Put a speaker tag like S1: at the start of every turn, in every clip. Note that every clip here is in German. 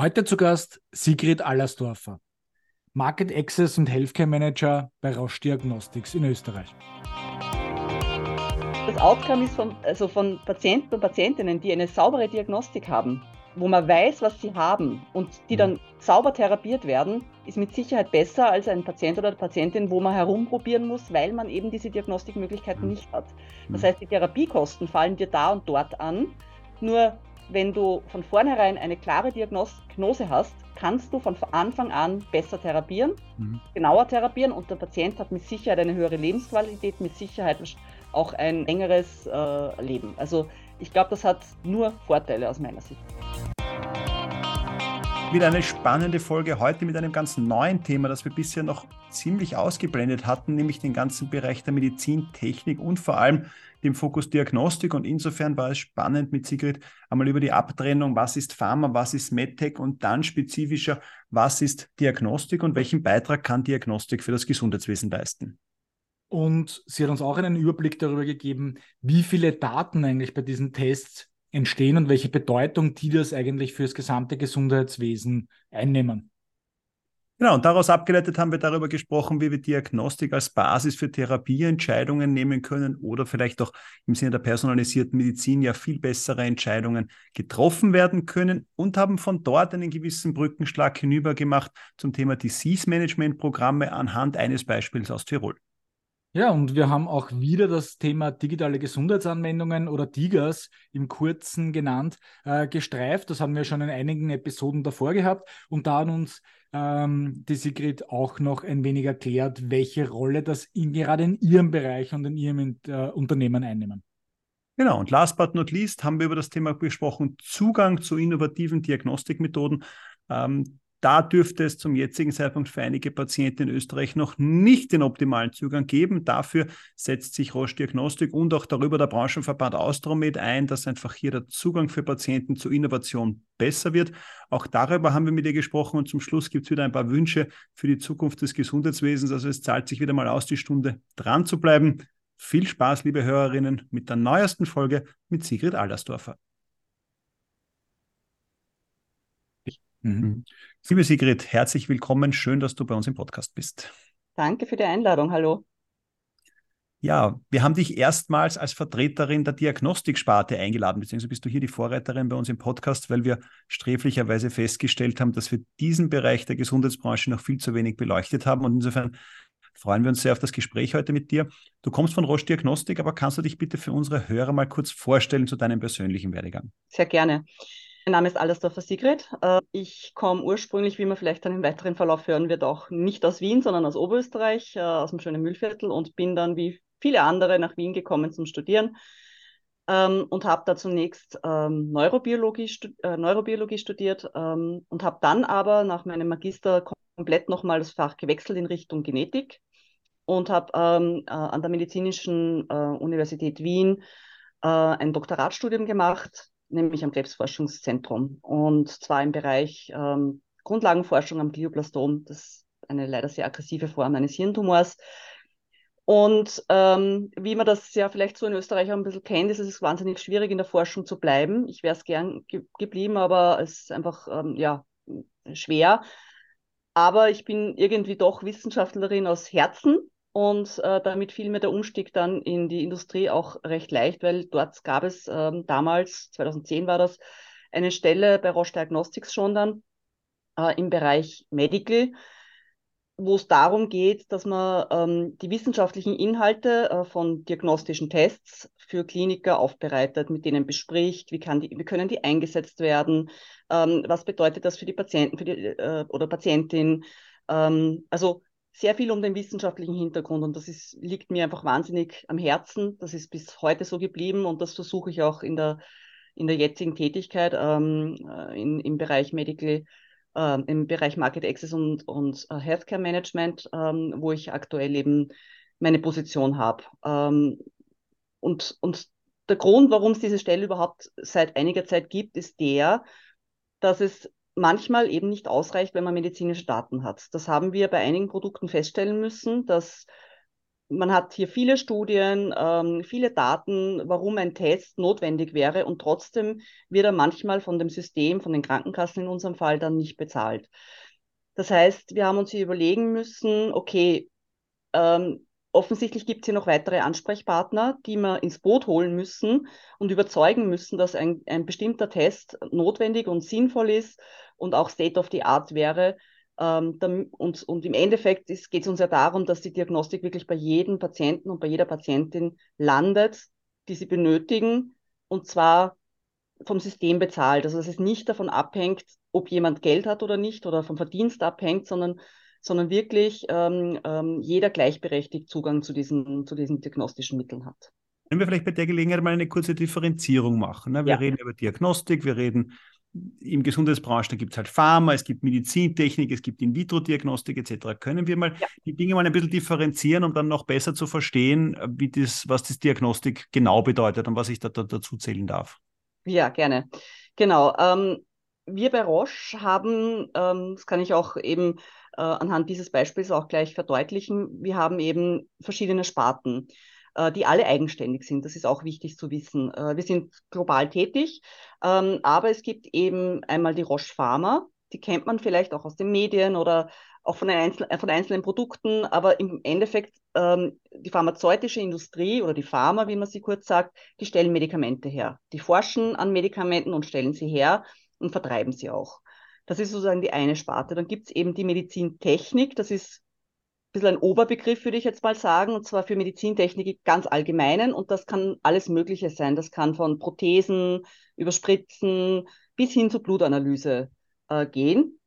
S1: Heute zu Gast Sigrid Allersdorfer, Market Access und Healthcare Manager bei Roche Diagnostics in Österreich.
S2: Das Outcome ist von, also von Patienten und Patientinnen, die eine saubere Diagnostik haben, wo man weiß, was sie haben und die dann sauber therapiert werden, ist mit Sicherheit besser als ein Patient oder eine Patientin, wo man herumprobieren muss, weil man eben diese Diagnostikmöglichkeiten nicht hat. Das heißt, die Therapiekosten fallen dir da und dort an. Nur wenn du von vornherein eine klare Diagnose hast, kannst du von Anfang an besser therapieren, mhm. genauer therapieren und der Patient hat mit Sicherheit eine höhere Lebensqualität, mit Sicherheit auch ein längeres äh, Leben. Also ich glaube, das hat nur Vorteile aus meiner Sicht.
S3: Wieder eine spannende Folge heute mit einem ganz neuen Thema, das wir bisher noch ziemlich ausgeblendet hatten, nämlich den ganzen Bereich der Medizintechnik und vor allem dem Fokus Diagnostik. Und insofern war es spannend mit Sigrid einmal über die Abtrennung, was ist Pharma, was ist MedTech und dann spezifischer, was ist Diagnostik und welchen Beitrag kann Diagnostik für das Gesundheitswesen leisten.
S1: Und sie hat uns auch einen Überblick darüber gegeben, wie viele Daten eigentlich bei diesen Tests entstehen und welche Bedeutung die das eigentlich für das gesamte Gesundheitswesen einnehmen.
S3: Genau, und daraus abgeleitet haben wir darüber gesprochen, wie wir Diagnostik als Basis für Therapieentscheidungen nehmen können oder vielleicht auch im Sinne der personalisierten Medizin ja viel bessere Entscheidungen getroffen werden können und haben von dort einen gewissen Brückenschlag hinüber gemacht zum Thema Disease Management Programme anhand eines Beispiels aus Tirol.
S1: Ja, und wir haben auch wieder das Thema digitale Gesundheitsanwendungen oder DIGAS im Kurzen genannt, äh, gestreift. Das haben wir schon in einigen Episoden davor gehabt. Und da hat uns ähm, die Sigrid auch noch ein wenig erklärt, welche Rolle das in, gerade in ihrem Bereich und in ihrem äh, Unternehmen einnehmen.
S3: Genau, und last but not least haben wir über das Thema gesprochen, Zugang zu innovativen Diagnostikmethoden. Ähm, da dürfte es zum jetzigen Zeitpunkt für einige Patienten in Österreich noch nicht den optimalen Zugang geben. Dafür setzt sich Roche Diagnostik und auch darüber der Branchenverband Austromed ein, dass einfach hier der Zugang für Patienten zu Innovation besser wird. Auch darüber haben wir mit ihr gesprochen und zum Schluss gibt es wieder ein paar Wünsche für die Zukunft des Gesundheitswesens. Also es zahlt sich wieder mal aus, die Stunde dran zu bleiben. Viel Spaß, liebe Hörerinnen, mit der neuesten Folge mit Sigrid Allersdorfer. Mhm. mhm. Liebe Sigrid, herzlich willkommen. Schön, dass du bei uns im Podcast bist.
S2: Danke für die Einladung. Hallo.
S3: Ja, wir haben dich erstmals als Vertreterin der Diagnostiksparte eingeladen, beziehungsweise bist du hier die Vorreiterin bei uns im Podcast, weil wir sträflicherweise festgestellt haben, dass wir diesen Bereich der Gesundheitsbranche noch viel zu wenig beleuchtet haben. Und insofern freuen wir uns sehr auf das Gespräch heute mit dir. Du kommst von Roche Diagnostik, aber kannst du dich bitte für unsere Hörer mal kurz vorstellen zu deinem persönlichen Werdegang?
S2: Sehr gerne. Mein Name ist Allersdorfer Sigrid. Äh, ich komme ursprünglich, wie man vielleicht dann im weiteren Verlauf hören wird, auch nicht aus Wien, sondern aus Oberösterreich, äh, aus dem schönen Mühlviertel und bin dann wie viele andere nach Wien gekommen zum Studieren ähm, und habe da zunächst ähm, Neurobiologie, äh, Neurobiologie studiert ähm, und habe dann aber nach meinem Magister komplett nochmal das Fach gewechselt in Richtung Genetik und habe an der Medizinischen Universität Wien ein Doktoratstudium gemacht nämlich am Krebsforschungszentrum. Und zwar im Bereich ähm, Grundlagenforschung am Glioblastom. Das ist eine leider sehr aggressive Form eines Hirntumors. Und ähm, wie man das ja vielleicht so in Österreich auch ein bisschen kennt, ist es wahnsinnig schwierig, in der Forschung zu bleiben. Ich wäre es gern ge geblieben, aber es ist einfach ähm, ja, schwer. Aber ich bin irgendwie doch Wissenschaftlerin aus Herzen und äh, damit fiel mir der Umstieg dann in die Industrie auch recht leicht, weil dort gab es ähm, damals, 2010 war das, eine Stelle bei Roche Diagnostics schon dann äh, im Bereich Medical, wo es darum geht, dass man ähm, die wissenschaftlichen Inhalte äh, von diagnostischen Tests für Kliniker aufbereitet, mit denen bespricht, wie, kann die, wie können die eingesetzt werden, ähm, was bedeutet das für die Patienten für die, äh, oder Patientin. Ähm, also sehr viel um den wissenschaftlichen Hintergrund und das ist, liegt mir einfach wahnsinnig am Herzen. Das ist bis heute so geblieben und das versuche ich auch in der, in der jetzigen Tätigkeit ähm, äh, in, im Bereich Medical, äh, im Bereich Market Access und, und uh, Healthcare Management, ähm, wo ich aktuell eben meine Position habe. Ähm, und, und der Grund, warum es diese Stelle überhaupt seit einiger Zeit gibt, ist der, dass es manchmal eben nicht ausreicht, wenn man medizinische Daten hat. Das haben wir bei einigen Produkten feststellen müssen, dass man hat hier viele Studien, ähm, viele Daten, warum ein Test notwendig wäre und trotzdem wird er manchmal von dem System, von den Krankenkassen in unserem Fall dann nicht bezahlt. Das heißt, wir haben uns hier überlegen müssen, okay, ähm, offensichtlich gibt es hier noch weitere Ansprechpartner, die wir ins Boot holen müssen und überzeugen müssen, dass ein, ein bestimmter Test notwendig und sinnvoll ist und auch State of the Art wäre. Ähm, und, und im Endeffekt geht es uns ja darum, dass die Diagnostik wirklich bei jedem Patienten und bei jeder Patientin landet, die sie benötigen, und zwar vom System bezahlt. Also dass es nicht davon abhängt, ob jemand Geld hat oder nicht oder vom Verdienst abhängt, sondern sondern wirklich ähm, ähm, jeder gleichberechtigt Zugang zu diesen, zu diesen diagnostischen Mitteln hat.
S3: Wenn wir vielleicht bei der Gelegenheit mal eine kurze Differenzierung machen. Ne? Wir ja. reden über Diagnostik, wir reden im Gesundheitsbranche, da gibt es halt Pharma, es gibt Medizintechnik, es gibt In-vitro-Diagnostik etc. Können wir mal ja. die Dinge mal ein bisschen differenzieren, um dann noch besser zu verstehen, wie das, was das Diagnostik genau bedeutet und was ich da, da dazu zählen darf?
S2: Ja, gerne. Genau. Ähm, wir bei Roche haben, ähm, das kann ich auch eben äh, anhand dieses Beispiels auch gleich verdeutlichen. Wir haben eben verschiedene Sparten, äh, die alle eigenständig sind. Das ist auch wichtig zu wissen. Äh, wir sind global tätig, ähm, aber es gibt eben einmal die Roche Pharma. Die kennt man vielleicht auch aus den Medien oder auch von, einzel von einzelnen Produkten, aber im Endeffekt ähm, die pharmazeutische Industrie oder die Pharma, wie man sie kurz sagt, die stellen Medikamente her. Die forschen an Medikamenten und stellen sie her und vertreiben sie auch. Das ist sozusagen die eine Sparte. Dann gibt es eben die Medizintechnik. Das ist ein bisschen ein Oberbegriff, würde ich jetzt mal sagen, und zwar für Medizintechnik ganz allgemeinen. Und das kann alles Mögliche sein. Das kann von Prothesen über Spritzen bis hin zur Blutanalyse äh, gehen.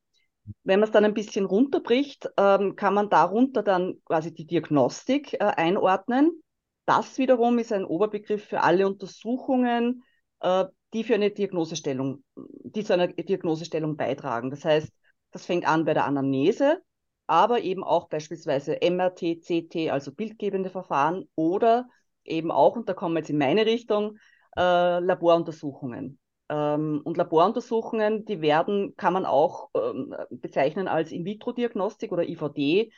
S2: Wenn man es dann ein bisschen runterbricht, ähm, kann man darunter dann quasi die Diagnostik äh, einordnen. Das wiederum ist ein Oberbegriff für alle Untersuchungen, äh, die für eine Diagnosestellung, die zu einer Diagnosestellung beitragen. Das heißt, das fängt an bei der Anamnese, aber eben auch beispielsweise MRT, CT, also bildgebende Verfahren oder eben auch, und da kommen wir jetzt in meine Richtung, äh, Laboruntersuchungen. Ähm, und Laboruntersuchungen, die werden, kann man auch ähm, bezeichnen als In-vitro-Diagnostik oder IVD.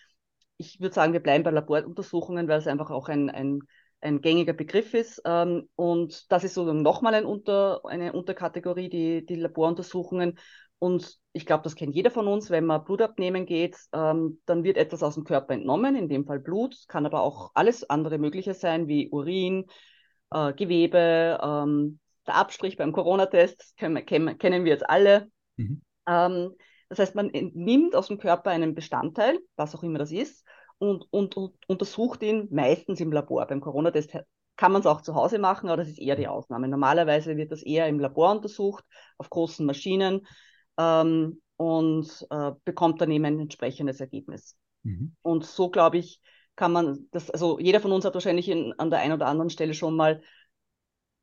S2: Ich würde sagen, wir bleiben bei Laboruntersuchungen, weil es einfach auch ein, ein ein gängiger Begriff ist. Ähm, und das ist sozusagen nochmal ein Unter, eine Unterkategorie, die, die Laboruntersuchungen. Und ich glaube, das kennt jeder von uns, wenn man Blut abnehmen geht, ähm, dann wird etwas aus dem Körper entnommen, in dem Fall Blut, kann aber auch alles andere Mögliche sein, wie Urin, äh, Gewebe, ähm, der Abstrich beim Corona-Test, kennen, kennen wir jetzt alle. Mhm. Ähm, das heißt, man nimmt aus dem Körper einen Bestandteil, was auch immer das ist, und, und, und untersucht ihn meistens im Labor. Beim Corona-Test kann man es auch zu Hause machen, aber das ist eher die Ausnahme. Normalerweise wird das eher im Labor untersucht, auf großen Maschinen ähm, und äh, bekommt dann eben ein entsprechendes Ergebnis. Mhm. Und so, glaube ich, kann man das, also jeder von uns hat wahrscheinlich in, an der einen oder anderen Stelle schon mal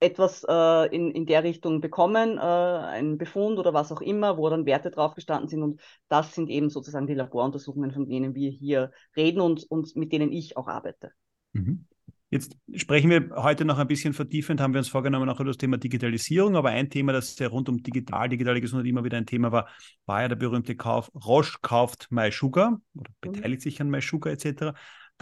S2: etwas äh, in, in der Richtung bekommen, äh, einen Befund oder was auch immer, wo dann Werte drauf gestanden sind. Und das sind eben sozusagen die Laboruntersuchungen, von denen wir hier reden und, und mit denen ich auch arbeite.
S3: Mhm. Jetzt sprechen wir heute noch ein bisschen vertiefend, haben wir uns vorgenommen, auch über das Thema Digitalisierung. Aber ein Thema, das ja rund um digital, digitale Gesundheit immer wieder ein Thema war, war ja der berühmte Kauf. Roche kauft MySugar oder mhm. beteiligt sich an MySugar etc.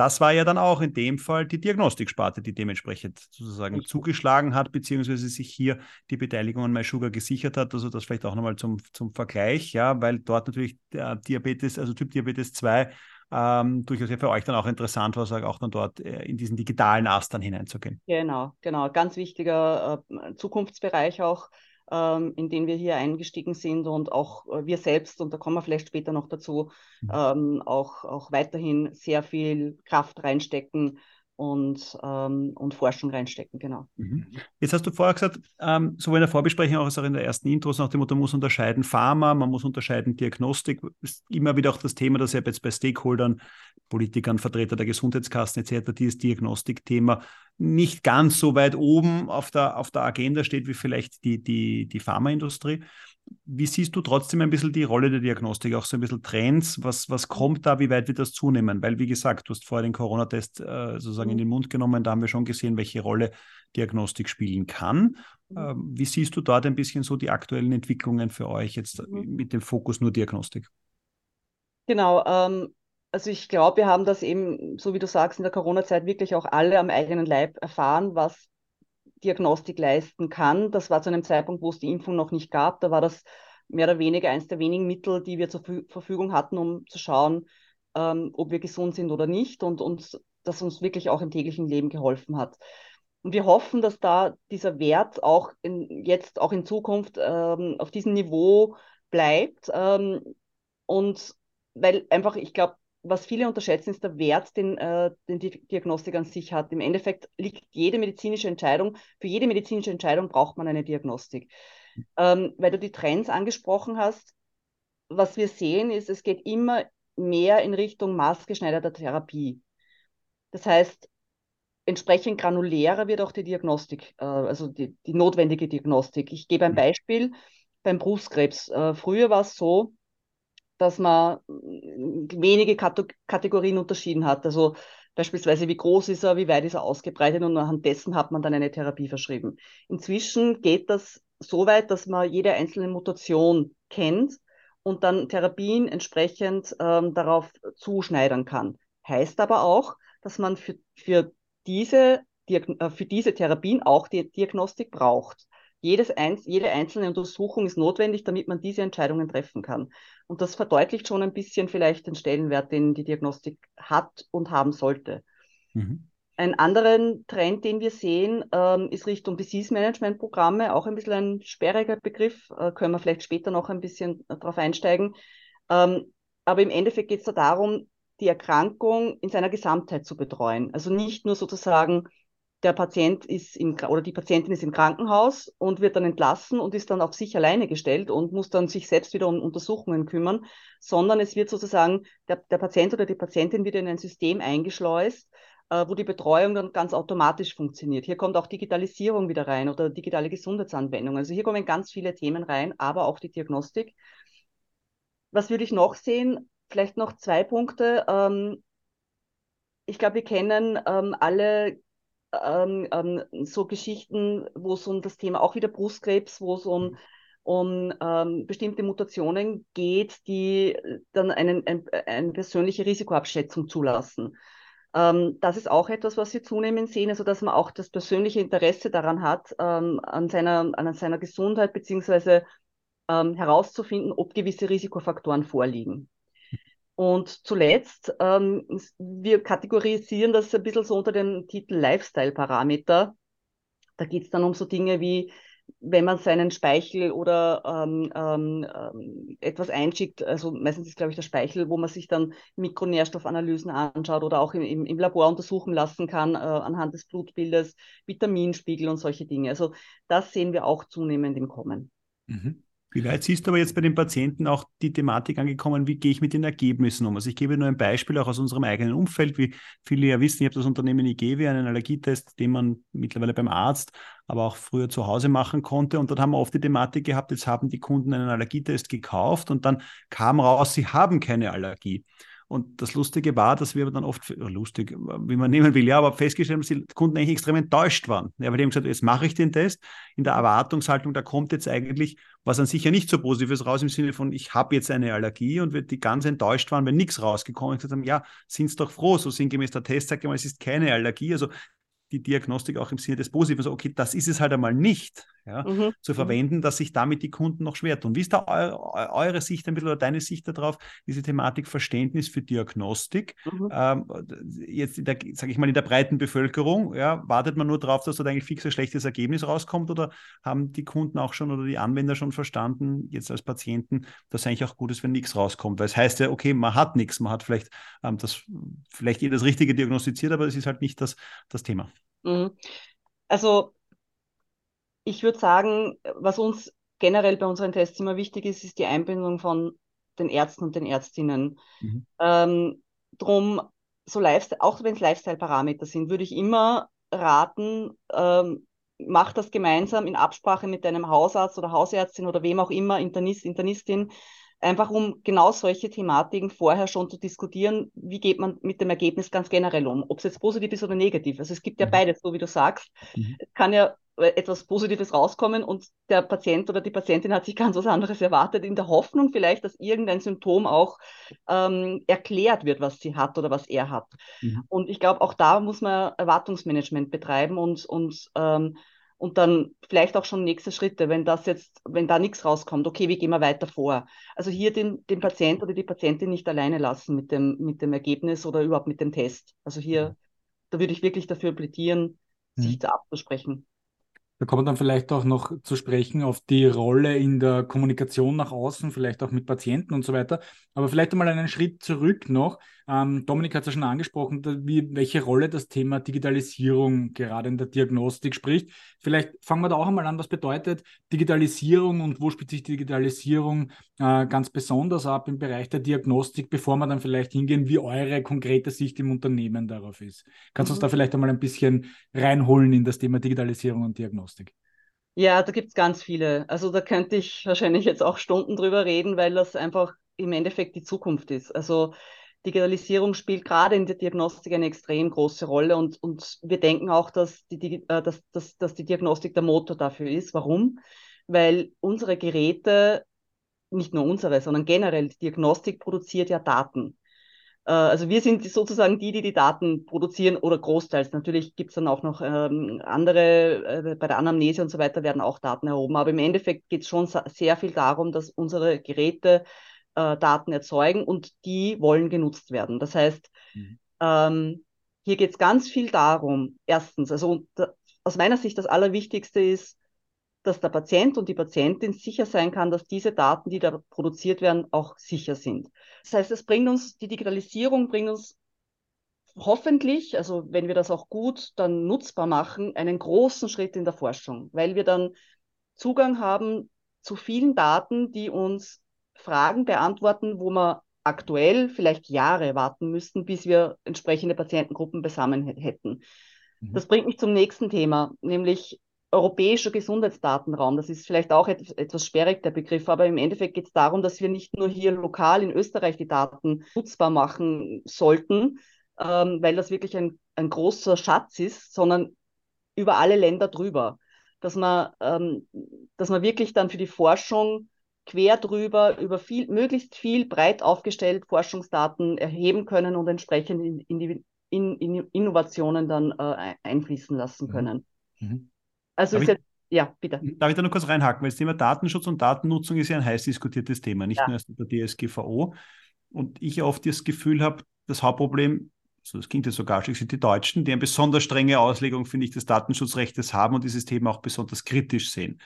S3: Das war ja dann auch in dem Fall die Diagnostiksparte, die dementsprechend sozusagen zugeschlagen hat, beziehungsweise sich hier die Beteiligung an MySugar gesichert hat. Also das vielleicht auch nochmal zum, zum Vergleich, ja, weil dort natürlich der Diabetes, also Typ Diabetes 2, ähm, durchaus ja für euch dann auch interessant war, auch dann dort äh, in diesen digitalen Ast dann hineinzugehen.
S2: Genau, genau. Ganz wichtiger äh, Zukunftsbereich auch ähm, in den wir hier eingestiegen sind und auch äh, wir selbst, und da kommen wir vielleicht später noch dazu, mhm. ähm, auch, auch weiterhin sehr viel Kraft reinstecken und, ähm, und Forschung reinstecken, genau.
S3: Mhm. Jetzt hast du vorher gesagt, ähm, sowohl in der Vorbesprechung als auch in der ersten Intros nach dem Motto, man muss unterscheiden Pharma, man muss unterscheiden Diagnostik, ist immer wieder auch das Thema, das ja jetzt bei Stakeholdern, Politikern, Vertreter der Gesundheitskassen etc., dieses Diagnostikthema nicht ganz so weit oben auf der, auf der Agenda steht wie vielleicht die, die, die Pharmaindustrie. Wie siehst du trotzdem ein bisschen die Rolle der Diagnostik, auch so ein bisschen Trends? Was, was kommt da? Wie weit wird das zunehmen? Weil, wie gesagt, du hast vorher den Corona-Test äh, sozusagen in den Mund genommen. Da haben wir schon gesehen, welche Rolle Diagnostik spielen kann. Mhm. Ähm, wie siehst du dort ein bisschen so die aktuellen Entwicklungen für euch jetzt mhm. mit dem Fokus nur Diagnostik?
S2: Genau. Ähm, also ich glaube, wir haben das eben, so wie du sagst, in der Corona-Zeit wirklich auch alle am eigenen Leib erfahren, was Diagnostik leisten kann. Das war zu einem Zeitpunkt, wo es die Impfung noch nicht gab. Da war das mehr oder weniger eines der wenigen Mittel, die wir zur Verfügung hatten, um zu schauen, ähm, ob wir gesund sind oder nicht und uns, das uns wirklich auch im täglichen Leben geholfen hat. Und wir hoffen, dass da dieser Wert auch in, jetzt auch in Zukunft ähm, auf diesem Niveau bleibt. Ähm, und weil einfach, ich glaube, was viele unterschätzen, ist der Wert, den, äh, den die Diagnostik an sich hat. Im Endeffekt liegt jede medizinische Entscheidung, für jede medizinische Entscheidung braucht man eine Diagnostik. Ähm, weil du die Trends angesprochen hast, was wir sehen, ist, es geht immer mehr in Richtung maßgeschneiderter Therapie. Das heißt, entsprechend granulärer wird auch die Diagnostik, äh, also die, die, notwendige Diagnostik. Ich gebe ein mhm. Beispiel beim Brustkrebs. Äh, früher war es so, dass man wenige Kategorien unterschieden hat. Also beispielsweise, wie groß ist er, wie weit ist er ausgebreitet und anhand dessen hat man dann eine Therapie verschrieben. Inzwischen geht das so weit, dass man jede einzelne Mutation kennt und dann Therapien entsprechend ähm, darauf zuschneidern kann. Heißt aber auch, dass man für, für, diese, äh, für diese Therapien auch die Diagnostik braucht. Jedes jede einzelne Untersuchung ist notwendig, damit man diese Entscheidungen treffen kann. Und das verdeutlicht schon ein bisschen vielleicht den Stellenwert, den die Diagnostik hat und haben sollte. Mhm. Ein anderen Trend, den wir sehen, ähm, ist Richtung Disease Management Programme, auch ein bisschen ein sperriger Begriff, äh, können wir vielleicht später noch ein bisschen äh, darauf einsteigen. Ähm, aber im Endeffekt geht es da darum, die Erkrankung in seiner Gesamtheit zu betreuen. Also nicht nur sozusagen der Patient ist im, oder die Patientin ist im Krankenhaus und wird dann entlassen und ist dann auf sich alleine gestellt und muss dann sich selbst wieder um Untersuchungen kümmern, sondern es wird sozusagen, der, der Patient oder die Patientin wird in ein System eingeschleust, äh, wo die Betreuung dann ganz automatisch funktioniert. Hier kommt auch Digitalisierung wieder rein oder digitale Gesundheitsanwendungen. Also hier kommen ganz viele Themen rein, aber auch die Diagnostik. Was würde ich noch sehen? Vielleicht noch zwei Punkte. Ähm, ich glaube, wir kennen ähm, alle ähm, ähm, so Geschichten, wo es um das Thema auch wieder Brustkrebs, wo es um, um ähm, bestimmte Mutationen geht, die dann einen, ein, eine persönliche Risikoabschätzung zulassen. Ähm, das ist auch etwas, was wir zunehmend sehen, also dass man auch das persönliche Interesse daran hat, ähm, an, seiner, an seiner Gesundheit beziehungsweise ähm, herauszufinden, ob gewisse Risikofaktoren vorliegen. Und zuletzt, ähm, wir kategorisieren das ein bisschen so unter dem Titel Lifestyle-Parameter. Da geht es dann um so Dinge wie, wenn man seinen Speichel oder ähm, ähm, ähm, etwas einschickt, also meistens ist, glaube ich, der Speichel, wo man sich dann Mikronährstoffanalysen anschaut oder auch im, im, Labor untersuchen lassen kann, äh, anhand des Blutbildes, Vitaminspiegel und solche Dinge. Also das sehen wir auch zunehmend im Kommen.
S3: Mhm. Wie weit siehst du aber jetzt bei den Patienten auch die Thematik angekommen, wie gehe ich mit den Ergebnissen um? Also ich gebe nur ein Beispiel auch aus unserem eigenen Umfeld. Wie viele ja wissen, ich habe das Unternehmen IGW, einen Allergietest, den man mittlerweile beim Arzt, aber auch früher zu Hause machen konnte. Und dort haben wir oft die Thematik gehabt, jetzt haben die Kunden einen Allergietest gekauft und dann kam raus, sie haben keine Allergie. Und das Lustige war, dass wir dann oft, lustig, wie man nehmen will, ja, aber festgestellt haben, dass die Kunden eigentlich extrem enttäuscht waren. Ja, weil die haben gesagt, jetzt mache ich den Test in der Erwartungshaltung, da kommt jetzt eigentlich was an sich ja nicht so Positives raus im Sinne von, ich habe jetzt eine Allergie und wir die ganz enttäuscht waren, wenn nichts rausgekommen ist, ja, sind es doch froh, so sinngemäß der Test sagt ja mal, es ist keine Allergie. Also die Diagnostik auch im Sinne des Positiven, also okay, das ist es halt einmal nicht, ja, mhm. zu mhm. verwenden, dass sich damit die Kunden noch schwer tun. Wie ist da eu eure Sicht ein bisschen oder deine Sicht darauf, diese Thematik Verständnis für Diagnostik? Mhm. Ähm, jetzt, sage ich mal, in der breiten Bevölkerung, ja, wartet man nur darauf, dass dort eigentlich fix ein schlechtes Ergebnis rauskommt oder haben die Kunden auch schon oder die Anwender schon verstanden, jetzt als Patienten, dass es eigentlich auch gut ist, wenn nichts rauskommt? Weil es heißt ja, okay, man hat nichts, man hat vielleicht ähm, das, vielleicht das Richtige diagnostiziert, aber es ist halt nicht das, das Thema. Mhm.
S2: Also ich würde sagen, was uns generell bei unseren Tests immer wichtig ist, ist die Einbindung von den Ärzten und den Ärztinnen. Mhm. Ähm, drum, so Lifestyle, auch wenn es Lifestyle-Parameter sind, würde ich immer raten, ähm, mach das gemeinsam in Absprache mit deinem Hausarzt oder Hausärztin oder wem auch immer, Internist, Internistin, einfach um genau solche Thematiken vorher schon zu diskutieren, wie geht man mit dem Ergebnis ganz generell um, ob es jetzt positiv ist oder negativ. Also es gibt ja mhm. beides, so wie du sagst. Mhm. Es kann ja etwas Positives rauskommen und der Patient oder die Patientin hat sich ganz was anderes erwartet, in der Hoffnung vielleicht, dass irgendein Symptom auch ähm, erklärt wird, was sie hat oder was er hat. Mhm. Und ich glaube, auch da muss man Erwartungsmanagement betreiben und, und ähm, und dann vielleicht auch schon nächste Schritte, wenn das jetzt, wenn da nichts rauskommt, okay, wie gehen wir weiter vor? Also hier den, den Patient oder die Patientin nicht alleine lassen mit dem, mit dem Ergebnis oder überhaupt mit dem Test. Also hier, da würde ich wirklich dafür plädieren, sich mhm. da abzusprechen.
S1: Da kommt dann vielleicht auch noch zu sprechen auf die Rolle in der Kommunikation nach außen, vielleicht auch mit Patienten und so weiter. Aber vielleicht einmal einen Schritt zurück noch. Ähm, Dominik hat es ja schon angesprochen, wie, welche Rolle das Thema Digitalisierung gerade in der Diagnostik spricht. Vielleicht fangen wir da auch einmal an, was bedeutet Digitalisierung und wo spielt sich Digitalisierung äh, ganz besonders ab im Bereich der Diagnostik, bevor wir dann vielleicht hingehen, wie eure konkrete Sicht im Unternehmen darauf ist. Kannst du uns da mhm. vielleicht einmal ein bisschen reinholen in das Thema Digitalisierung und Diagnostik?
S2: Ja, da gibt es ganz viele. Also da könnte ich wahrscheinlich jetzt auch Stunden drüber reden, weil das einfach im Endeffekt die Zukunft ist. Also Digitalisierung spielt gerade in der Diagnostik eine extrem große Rolle und, und wir denken auch, dass die, äh, dass, dass, dass die Diagnostik der Motor dafür ist. Warum? Weil unsere Geräte, nicht nur unsere, sondern generell die Diagnostik produziert ja Daten. Äh, also wir sind sozusagen die, die die Daten produzieren oder großteils. Natürlich gibt es dann auch noch ähm, andere, äh, bei der Anamnese und so weiter werden auch Daten erhoben. Aber im Endeffekt geht es schon sehr viel darum, dass unsere Geräte äh, Daten erzeugen und die wollen genutzt werden. Das heißt, mhm. ähm, hier geht es ganz viel darum, erstens, also da, aus meiner Sicht das Allerwichtigste ist, dass der Patient und die Patientin sicher sein kann, dass diese Daten, die da produziert werden, auch sicher sind. Das heißt, es bringt uns, die Digitalisierung bringt uns hoffentlich, also wenn wir das auch gut dann nutzbar machen, einen großen Schritt in der Forschung, weil wir dann Zugang haben zu vielen Daten, die uns Fragen beantworten, wo wir aktuell vielleicht Jahre warten müssten, bis wir entsprechende Patientengruppen besammeln hätten. Mhm. Das bringt mich zum nächsten Thema, nämlich europäischer Gesundheitsdatenraum. Das ist vielleicht auch etwas, etwas sperrig, der Begriff, aber im Endeffekt geht es darum, dass wir nicht nur hier lokal in Österreich die Daten nutzbar machen sollten, ähm, weil das wirklich ein, ein großer Schatz ist, sondern über alle Länder drüber. Dass man, ähm, dass man wirklich dann für die Forschung quer drüber über viel, möglichst viel breit aufgestellt Forschungsdaten erheben können und entsprechend in, in die in, in Innovationen dann äh, einfließen lassen mhm. können. Mhm.
S3: Also ist jetzt, ja, bitte. Darf ich da noch kurz reinhaken? Weil das Thema Datenschutz und Datennutzung ist ja ein heiß diskutiertes Thema, nicht ja. nur erst in der DSGVO. Und ich oft das Gefühl habe, das Hauptproblem, so das klingt ja sogar schon, sind die Deutschen, die eine besonders strenge Auslegung, finde ich, des Datenschutzrechts haben und dieses Thema auch besonders kritisch sehen.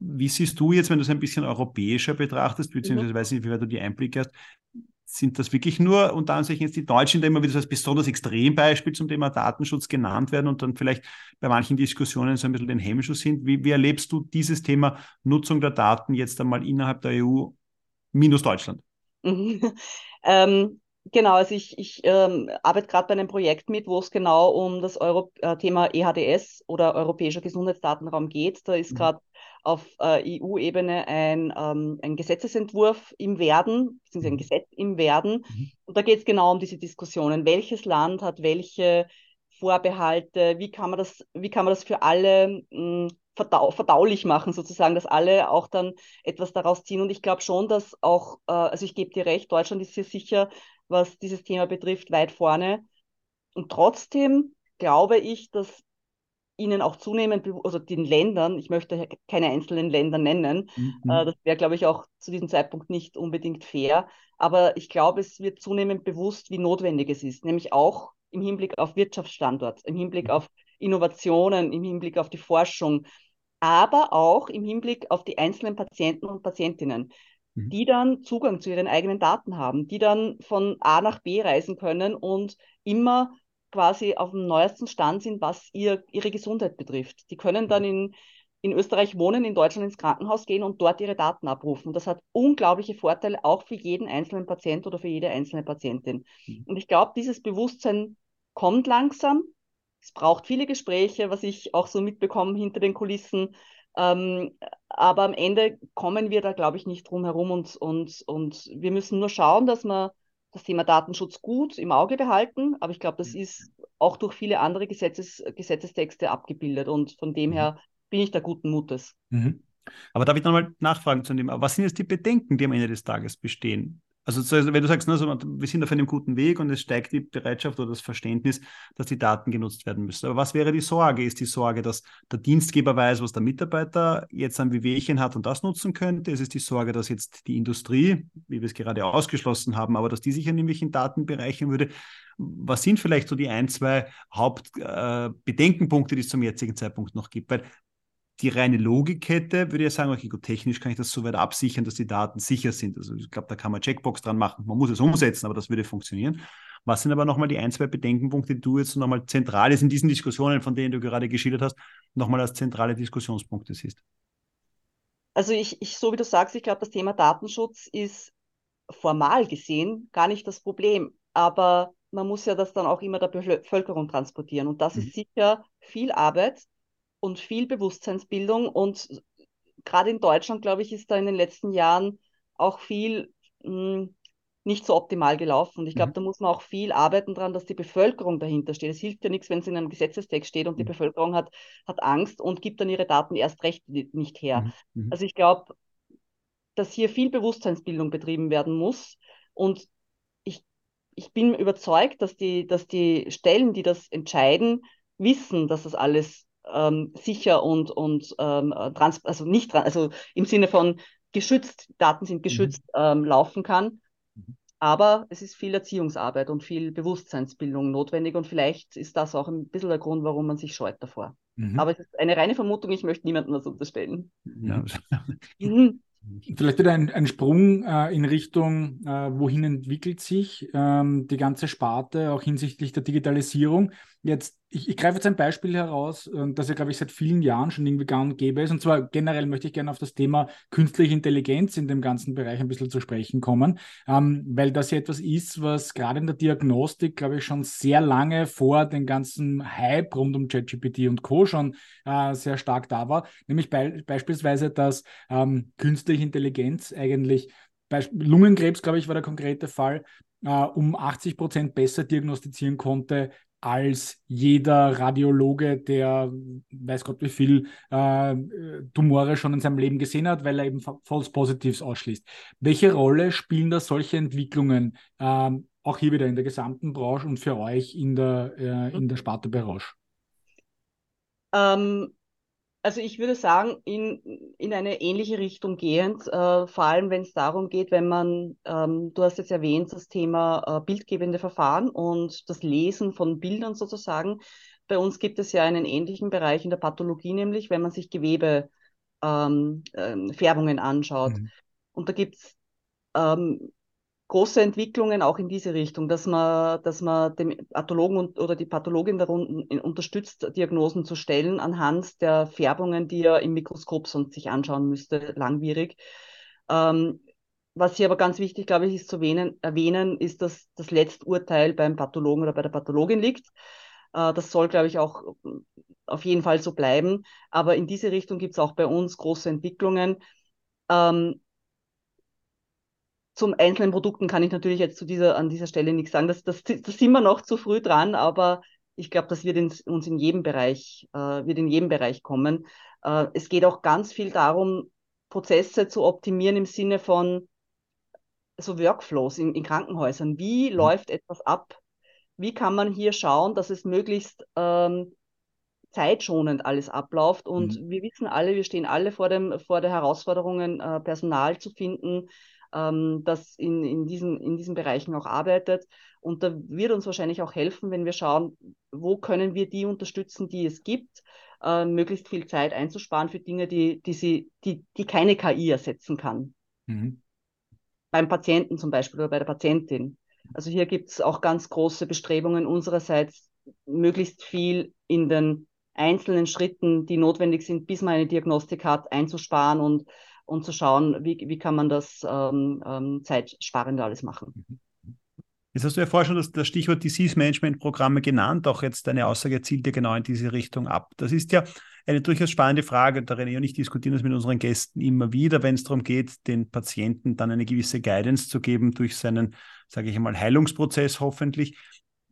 S3: Wie siehst du jetzt, wenn du es ein bisschen europäischer betrachtest, beziehungsweise mhm. weiß nicht, wie weit du die Einblick hast, sind das wirklich nur unter Anführungszeichen jetzt die Deutschen, die immer wieder so als besonders Extrembeispiel zum Thema Datenschutz genannt werden und dann vielleicht bei manchen Diskussionen so ein bisschen den Hemmschuss sind? Wie, wie erlebst du dieses Thema Nutzung der Daten jetzt einmal innerhalb der EU minus Deutschland?
S2: ähm, genau, also ich, ich ähm, arbeite gerade bei einem Projekt mit, wo es genau um das Euro äh, Thema EHDS oder Europäischer Gesundheitsdatenraum geht. Da ist mhm. gerade auf äh, EU-Ebene ein, ähm, ein Gesetzesentwurf im Werden, beziehungsweise ein mhm. Gesetz im Werden. Mhm. Und da geht es genau um diese Diskussionen. Welches Land hat welche Vorbehalte? Wie kann man das, wie kann man das für alle mh, hm, verdau verdaulich machen, sozusagen, dass alle auch dann etwas daraus ziehen? Und ich glaube schon, dass auch, äh, also ich gebe dir recht, Deutschland ist hier sicher, was dieses Thema betrifft, weit vorne. Und trotzdem glaube ich, dass ihnen auch zunehmend, also den Ländern, ich möchte keine einzelnen Länder nennen, mhm. äh, das wäre, glaube ich, auch zu diesem Zeitpunkt nicht unbedingt fair, aber ich glaube, es wird zunehmend bewusst, wie notwendig es ist, nämlich auch im Hinblick auf Wirtschaftsstandorts, im Hinblick mhm. auf Innovationen, im Hinblick auf die Forschung, aber auch im Hinblick auf die einzelnen Patienten und Patientinnen, mhm. die dann Zugang zu ihren eigenen Daten haben, die dann von A nach B reisen können und immer quasi auf dem neuesten Stand sind, was ihr, ihre Gesundheit betrifft. Die können dann in, in Österreich wohnen, in Deutschland ins Krankenhaus gehen und dort ihre Daten abrufen. Das hat unglaubliche Vorteile auch für jeden einzelnen Patient oder für jede einzelne Patientin. Mhm. Und ich glaube, dieses Bewusstsein kommt langsam. Es braucht viele Gespräche, was ich auch so mitbekomme hinter den Kulissen. Ähm, aber am Ende kommen wir da, glaube ich, nicht drum herum und, und, und wir müssen nur schauen, dass wir das Thema Datenschutz gut im Auge behalten, aber ich glaube, das mhm. ist auch durch viele andere Gesetzes, Gesetzestexte abgebildet und von dem mhm. her bin ich da guten Mutes. Mhm.
S3: Aber darf ich nochmal nachfragen zu dem, was sind jetzt die Bedenken, die am Ende des Tages bestehen? Also, wenn du sagst, ne, wir sind auf einem guten Weg und es steigt die Bereitschaft oder das Verständnis, dass die Daten genutzt werden müssen. Aber was wäre die Sorge? Ist die Sorge, dass der Dienstgeber weiß, was der Mitarbeiter jetzt an Wehwehchen hat und das nutzen könnte? Es ist die Sorge, dass jetzt die Industrie, wie wir es gerade ausgeschlossen haben, aber dass die sich an irgendwelchen Daten bereichern würde. Was sind vielleicht so die ein, zwei Hauptbedenkenpunkte, äh, die es zum jetzigen Zeitpunkt noch gibt? Weil die reine Logik hätte, würde ich sagen, okay, gut, technisch kann ich das so weit absichern, dass die Daten sicher sind. Also ich glaube, da kann man Checkbox dran machen. Man muss es umsetzen, aber das würde funktionieren. Was sind aber nochmal die ein, zwei Bedenkenpunkte, die du jetzt nochmal zentral ist in diesen Diskussionen, von denen du gerade geschildert hast, nochmal als zentrale Diskussionspunkte siehst?
S2: Also ich, ich, so wie du sagst, ich glaube, das Thema Datenschutz ist formal gesehen gar nicht das Problem. Aber man muss ja das dann auch immer der Bevölkerung transportieren. Und das mhm. ist sicher viel Arbeit, und viel Bewusstseinsbildung. Und gerade in Deutschland, glaube ich, ist da in den letzten Jahren auch viel mh, hm, nicht so optimal gelaufen. Und ich glaube, mhm. da muss man auch viel arbeiten dran, dass die Bevölkerung dahinter steht. Es hilft ja nichts, wenn es in einem Gesetzestext steht und mhm. die Bevölkerung hat, hat Angst und gibt dann ihre Daten erst recht nicht her. Mhm. mhm. Also ich glaube, dass hier viel Bewusstseinsbildung betrieben werden muss. Und ich, ich bin überzeugt, dass die, dass die Stellen, die das entscheiden, wissen, dass das alles ähm, sicher und, und ähm, trans also nicht also im Sinne von geschützt, Daten sind geschützt, mhm. ähm, laufen kann. Mhm. Aber es ist viel Erziehungsarbeit und viel Bewusstseinsbildung notwendig und vielleicht ist das auch ein bisschen der Grund, warum man sich scheut davor. Mhm. Aber es ist eine reine Vermutung, ich möchte niemandem das unterstellen. Ja.
S1: Mhm. Vielleicht wieder ein, ein Sprung äh, in Richtung, äh, wohin entwickelt sich ähm, die ganze Sparte, auch hinsichtlich der Digitalisierung. Jetzt, ich, ich greife jetzt ein Beispiel heraus, äh, das ja, glaube ich, seit vielen Jahren schon irgendwie gang und gäbe ist. Und zwar generell möchte ich gerne auf das Thema künstliche Intelligenz in dem ganzen Bereich ein bisschen zu sprechen kommen, ähm, weil das ja etwas ist, was gerade in der Diagnostik, glaube ich, schon sehr lange vor dem ganzen Hype rund um ChatGPT und Co. schon äh, sehr stark da war. Nämlich be beispielsweise, dass ähm, künstliche Intelligenz eigentlich bei Lungenkrebs, glaube ich, war der konkrete Fall, äh, um 80 Prozent besser diagnostizieren konnte als jeder Radiologe, der weiß Gott wie viel äh, Tumore schon in seinem Leben gesehen hat, weil er eben False Positives ausschließt. Welche Rolle spielen da solche Entwicklungen äh, auch hier wieder in der gesamten Branche und für euch in der, äh, in der Sparte Berausch?
S2: Ähm, also ich würde sagen, in, in eine ähnliche Richtung gehend, äh, vor allem wenn es darum geht, wenn man, ähm, du hast jetzt erwähnt, das Thema äh, bildgebende Verfahren und das Lesen von Bildern sozusagen. Bei uns gibt es ja einen ähnlichen Bereich in der Pathologie, nämlich wenn man sich Gewebefärbungen ähm, ähm, anschaut. Mhm. Und da gibt es ähm, große Entwicklungen auch in diese Richtung, dass man, dass man dem Pathologen und, oder die Pathologin darum unterstützt, Diagnosen zu stellen anhand der Färbungen, die er im Mikroskop sonst sich anschauen müsste, langwierig. Ähm, was hier aber ganz wichtig, glaube ich, ist zu erwähnen, erwähnen ist, dass das Letzturteil beim Pathologen oder bei der Pathologin liegt. Äh, das soll, glaube ich, auch auf jeden Fall so bleiben. Aber in diese Richtung gibt es auch bei uns große Entwicklungen. Ähm, zum einzelnen Produkten kann ich natürlich jetzt zu dieser, an dieser Stelle nichts sagen. Das, das, das sind wir noch zu früh dran, aber ich glaube, das wird in, uns in jedem Bereich, äh, wird in jedem Bereich kommen. Äh, es geht auch ganz viel darum, Prozesse zu optimieren im Sinne von so Workflows in, in Krankenhäusern. Wie mhm. läuft etwas ab? Wie kann man hier schauen, dass es möglichst ähm, zeitschonend alles abläuft? Und mhm. wir wissen alle, wir stehen alle vor, dem, vor der Herausforderung, äh, Personal zu finden, ähm, das in, in, diesen, in diesen Bereichen auch arbeitet. Und da wird uns wahrscheinlich auch helfen, wenn wir schauen, wo können wir die unterstützen, die es gibt, äh, möglichst viel Zeit einzusparen für Dinge, die, die, sie, die, die keine KI ersetzen kann. Mhm. Beim Patienten zum Beispiel oder bei der Patientin. Also hier gibt es auch ganz große Bestrebungen unsererseits, möglichst viel in den einzelnen Schritten, die notwendig sind, bis man eine Diagnostik hat, einzusparen und und zu schauen, wie, wie kann man das ähm, ähm, zeitsparender alles machen.
S3: Jetzt hast du ja vorher schon das, das Stichwort Disease Management Programme genannt. Auch jetzt deine Aussage zielt ja genau in diese Richtung ab. Das ist ja eine durchaus spannende Frage. Da René und ich diskutieren das mit unseren Gästen immer wieder, wenn es darum geht, den Patienten dann eine gewisse Guidance zu geben durch seinen, sage ich einmal, Heilungsprozess hoffentlich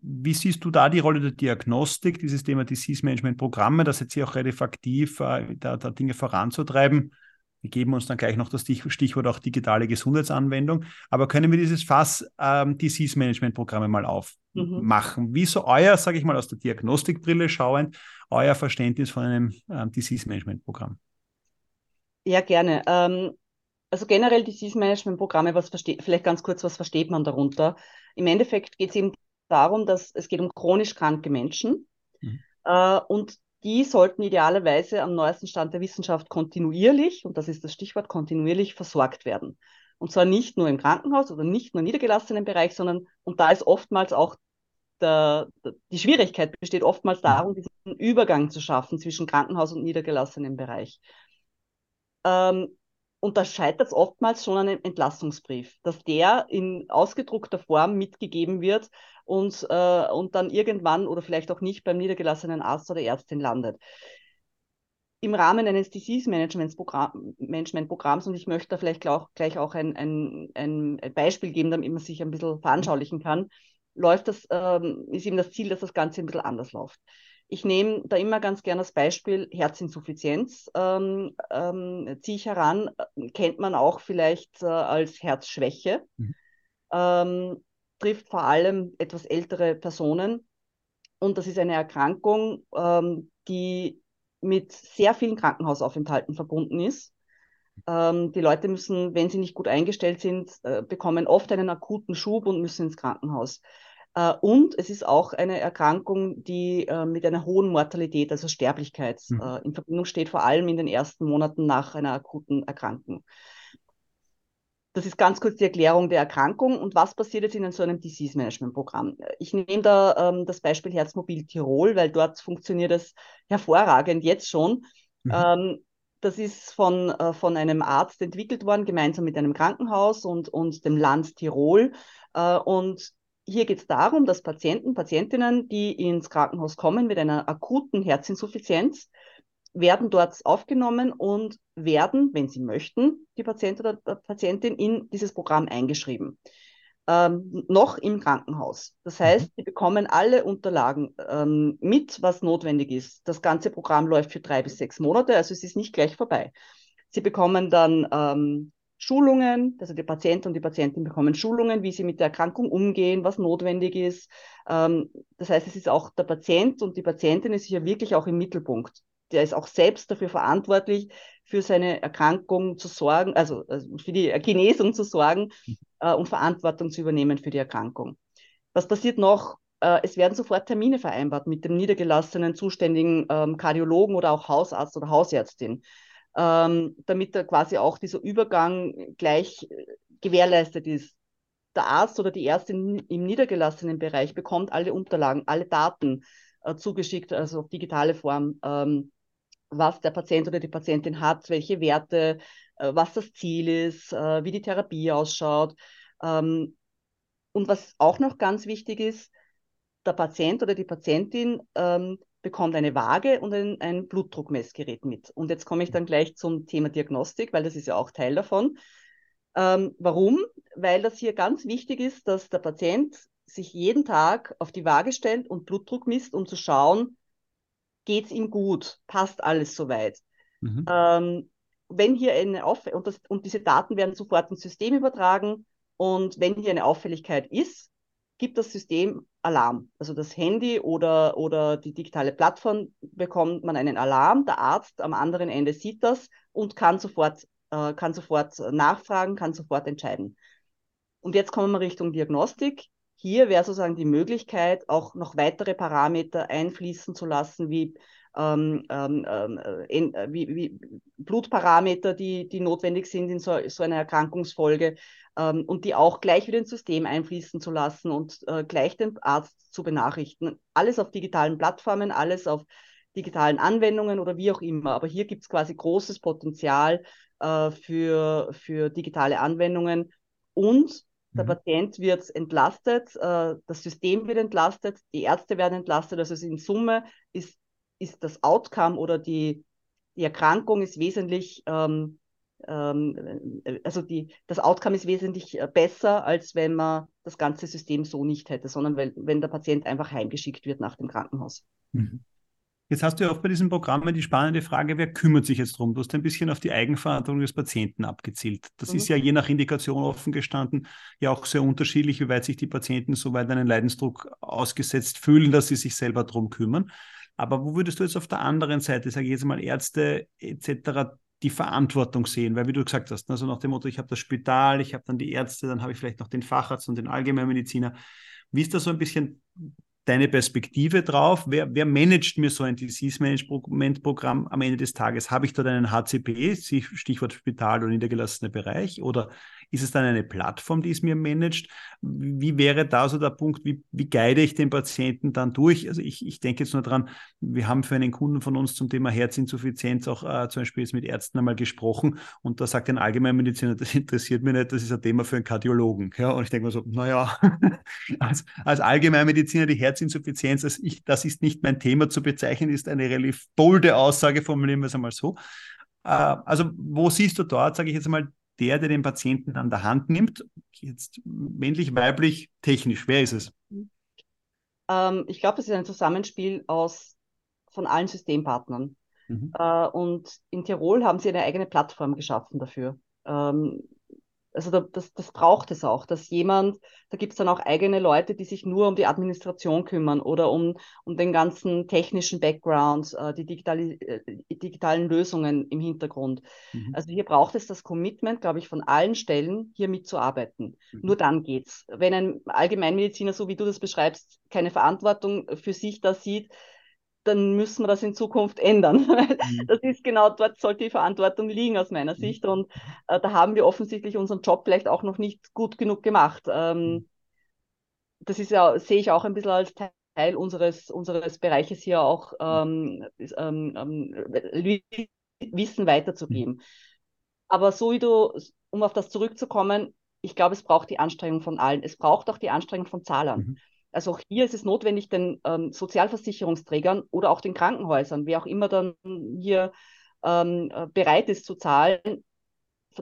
S3: wie siehst du da die Rolle der Diagnostik, dieses Thema Disease Management Programme, das jetzt hier auch relativ aktiv, äh, da, da Dinge voranzutreiben? Wir geben uns dann gleich noch das Stichwort auch digitale Gesundheitsanwendung. Aber können wir dieses Fass ähm, Disease Management Programme mal aufmachen? Mhm. Wie so euer, sage ich mal, aus der Diagnostikbrille schauend, euer Verständnis von einem ähm, Disease Management Programm?
S2: Ja, gerne. Ähm, also generell Disease Management Programme, was versteht, vielleicht ganz kurz, was versteht man darunter? Im Endeffekt geht es eben darum, dass es geht um chronisch kranke Menschen. Mhm. Äh, und die sollten idealerweise am neuesten Stand der Wissenschaft kontinuierlich, und das ist das Stichwort, kontinuierlich versorgt werden. Und zwar nicht nur im Krankenhaus oder nicht nur im niedergelassenen Bereich, sondern, und da ist oftmals auch der, die Schwierigkeit besteht oftmals darum, diesen Übergang zu schaffen zwischen Krankenhaus und niedergelassenem Bereich. Ähm, und da scheitert es oftmals schon an einem Entlassungsbrief, dass der in ausgedruckter Form mitgegeben wird und, äh, und dann irgendwann oder vielleicht auch nicht beim niedergelassenen Arzt oder Ärztin landet. Im Rahmen eines Disease Management, Programm, Management Programms, und ich möchte da vielleicht auch, gleich auch ein, ein, ein Beispiel geben, damit man sich ein bisschen veranschaulichen kann, läuft das, ähm, ist eben das Ziel, dass das Ganze ein bisschen anders läuft. Ich nehme da immer ganz gerne das Beispiel Herzinsuffizienz, ähm, ähm, ziehe ich heran, kennt man auch vielleicht äh, als Herzschwäche, mhm. Trifft vor allem etwas ältere Personen und das ist eine Erkrankung, ähm, die mit sehr vielen Krankenhausaufenthalten verbunden ist. Ähm, die Leute müssen, wenn sie nicht gut eingestellt sind, äh, bekommen oft einen akuten Schub und müssen ins Krankenhaus. Äh, und es ist auch eine Erkrankung, die äh, mit einer hohen Mortalität, also Sterblichkeit, mhm. Äh, in Verbindung steht, vor allem in den ersten Monaten nach einer akuten Erkrankung. Das ist ganz kurz die Erklärung der Erkrankung und was passiert jetzt in so einem Disease Management Programm. Ich nehme da ähm, das Beispiel Herzmobil Tirol, weil dort funktioniert es hervorragend jetzt schon. Mhm. Ähm, das ist von, äh, von einem Arzt entwickelt worden, gemeinsam mit einem Krankenhaus und, und dem Land Tirol. Äh, und hier geht es darum, dass Patienten, Patientinnen, die ins Krankenhaus kommen mit einer akuten Herzinsuffizienz, werden dort aufgenommen und werden, wenn sie möchten, die Patient oder Patientin in dieses Programm eingeschrieben. Ähm, noch im Krankenhaus. Das heißt, sie bekommen alle Unterlagen ähm, mit, was notwendig ist. Das ganze Programm läuft für drei bis sechs Monate, also es ist nicht gleich vorbei. Sie bekommen dann ähm, Schulungen, also die Patienten und die Patientin bekommen Schulungen, wie sie mit der Erkrankung umgehen, was notwendig ist. Ähm, das heißt, es ist auch der Patient und die Patientin ist hier wirklich auch im Mittelpunkt. Der ist auch selbst dafür verantwortlich, für seine Erkrankung zu sorgen, also, also für die Genesung zu sorgen äh, und Verantwortung zu übernehmen für die Erkrankung. Was passiert noch? Äh, es werden sofort Termine vereinbart mit dem niedergelassenen zuständigen ähm, Kardiologen oder auch Hausarzt oder Hausärztin ähm, damit da quasi auch dieser Übergang gleich äh, gewährleistet ist. Der Arzt oder die Ärztin im niedergelassenen Bereich bekommt alle Unterlagen, alle Daten äh, zugeschickt, also auf digitale Form, ähm, was der Patient oder die Patientin hat, welche Werte, äh, was das Ziel ist, äh, wie die Therapie ausschaut. Ähm, und was auch noch ganz wichtig ist, der Patient oder die Patientin ähm, bekommt eine Waage und ein, ein Blutdruckmessgerät mit. Und jetzt komme ich dann gleich zum Thema Diagnostik, weil das ist ja auch Teil davon. Ähm, warum? Weil das hier ganz wichtig ist, dass der Patient sich jeden Tag auf die Waage stellt und Blutdruck misst, um zu schauen, geht es ihm gut, passt alles soweit. Mhm. Ähm, wenn hier eine Auf und, das, und diese Daten werden sofort ins System übertragen und wenn hier eine Auffälligkeit ist, gibt das System Alarm. Also das Handy oder, oder die digitale Plattform bekommt man einen Alarm. Der Arzt am anderen Ende sieht das und kann sofort, äh, kann sofort nachfragen, kann sofort entscheiden. Und jetzt kommen wir Richtung Diagnostik. Hier wäre sozusagen die Möglichkeit, auch noch weitere Parameter einfließen zu lassen, wie ähm, ähm, äh, wie, wie Blutparameter, die, die notwendig sind in so, so einer Erkrankungsfolge ähm, und die auch gleich wieder ins System einfließen zu lassen und äh, gleich den Arzt zu benachrichtigen. Alles auf digitalen Plattformen, alles auf digitalen Anwendungen oder wie auch immer. Aber hier gibt es quasi großes Potenzial äh, für, für digitale Anwendungen und der mhm. Patient wird entlastet, äh, das System wird entlastet, die Ärzte werden entlastet. Also in Summe ist ist das Outcome oder die, die Erkrankung ist wesentlich ähm, ähm, also die, das Outcome ist wesentlich äh, besser, als wenn man das ganze System so nicht hätte, sondern wenn, wenn der Patient einfach heimgeschickt wird nach dem Krankenhaus.
S3: Mhm. Jetzt hast du ja auch bei diesen Programmen die spannende Frage, wer kümmert sich jetzt drum? Du hast ein bisschen auf die Eigenverantwortung des Patienten abgezielt. Das mhm. ist ja je nach Indikation offen gestanden ja auch sehr unterschiedlich, wie weit sich die Patienten so weit einen Leidensdruck ausgesetzt fühlen, dass sie sich selber drum kümmern. Aber wo würdest du jetzt auf der anderen Seite, sage ich jetzt mal Ärzte etc., die Verantwortung sehen? Weil wie du gesagt hast, also nach dem Motto, ich habe das Spital, ich habe dann die Ärzte, dann habe ich vielleicht noch den Facharzt und den Allgemeinmediziner. Wie ist da so ein bisschen deine Perspektive drauf? Wer, wer managt mir so ein Disease-Management-Programm am Ende des Tages? Habe ich dort einen HCP, Stichwort Spital oder niedergelassener Bereich? Oder ist es dann eine Plattform, die es mir managt? Wie wäre da so der Punkt, wie, wie guide ich den Patienten dann durch? Also ich, ich denke jetzt nur dran, wir haben für einen Kunden von uns zum Thema Herzinsuffizienz auch äh, zum Beispiel jetzt mit Ärzten einmal gesprochen und da sagt ein Allgemeinmediziner, das interessiert mich nicht, das ist ein Thema für einen Kardiologen. Ja, und ich denke mir so, naja, als, als Allgemeinmediziner die Herzinsuffizienz, das, ich, das ist nicht mein Thema zu bezeichnen, ist eine relativ bolde Aussage, formulieren wir es einmal so. Äh, also wo siehst du dort, sage ich jetzt einmal, der, der den Patienten an der Hand nimmt? Jetzt männlich, weiblich, technisch, wer ist es?
S2: Ähm, ich glaube, es ist ein Zusammenspiel aus von allen Systempartnern. Mhm. Äh, und in Tirol haben sie eine eigene Plattform geschaffen dafür. Ähm, also da, das, das braucht es auch, dass jemand, da gibt es dann auch eigene Leute, die sich nur um die Administration kümmern oder um, um den ganzen technischen Background, äh, die digitali äh, digitalen Lösungen im Hintergrund. Mhm. Also hier braucht es das Commitment, glaube ich, von allen Stellen, hier mitzuarbeiten. Mhm. Nur dann geht's. Wenn ein Allgemeinmediziner, so wie du das beschreibst, keine Verantwortung für sich da sieht, dann müssen wir das in Zukunft ändern. Mhm. Das ist genau dort sollte die Verantwortung liegen aus meiner mhm. Sicht. Und äh, da haben wir offensichtlich unseren Job vielleicht auch noch nicht gut genug gemacht. Ähm, mhm. das ist ja, sehe ich auch ein bisschen als Teil unseres, unseres Bereiches hier auch ähm, ähm, ähm Wissen weiterzugeben. Aber so wie du, um auf das zurückzukommen, ich glaube, es braucht die Anstrengung von allen. Es braucht auch die Anstrengung von Zahlern. Mhm. Also auch hier ist es notwendig, den ähm, Sozialversicherungsträgern oder auch den Krankenhäusern, wer auch immer dann hier ähm, äh, bereit ist zu zahlen,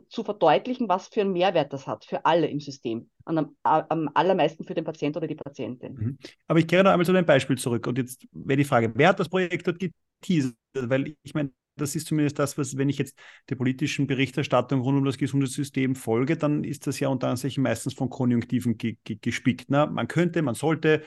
S2: zu verdeutlichen, was für einen Mehrwert das hat für alle im System. Und am, am allermeisten für den Patienten oder die Patientin.
S3: Mhm. Aber ich kehre noch einmal zu deinem Beispiel zurück. Und jetzt wäre die Frage, wer hat das Projekt dort geteasert? Weil ich meine, das ist zumindest das, was, wenn ich jetzt der politischen Berichterstattung rund um das Gesundheitssystem folge, dann ist das ja unter anderem meistens von Konjunktiven ge ge gespickt. Ne? Man könnte, man sollte,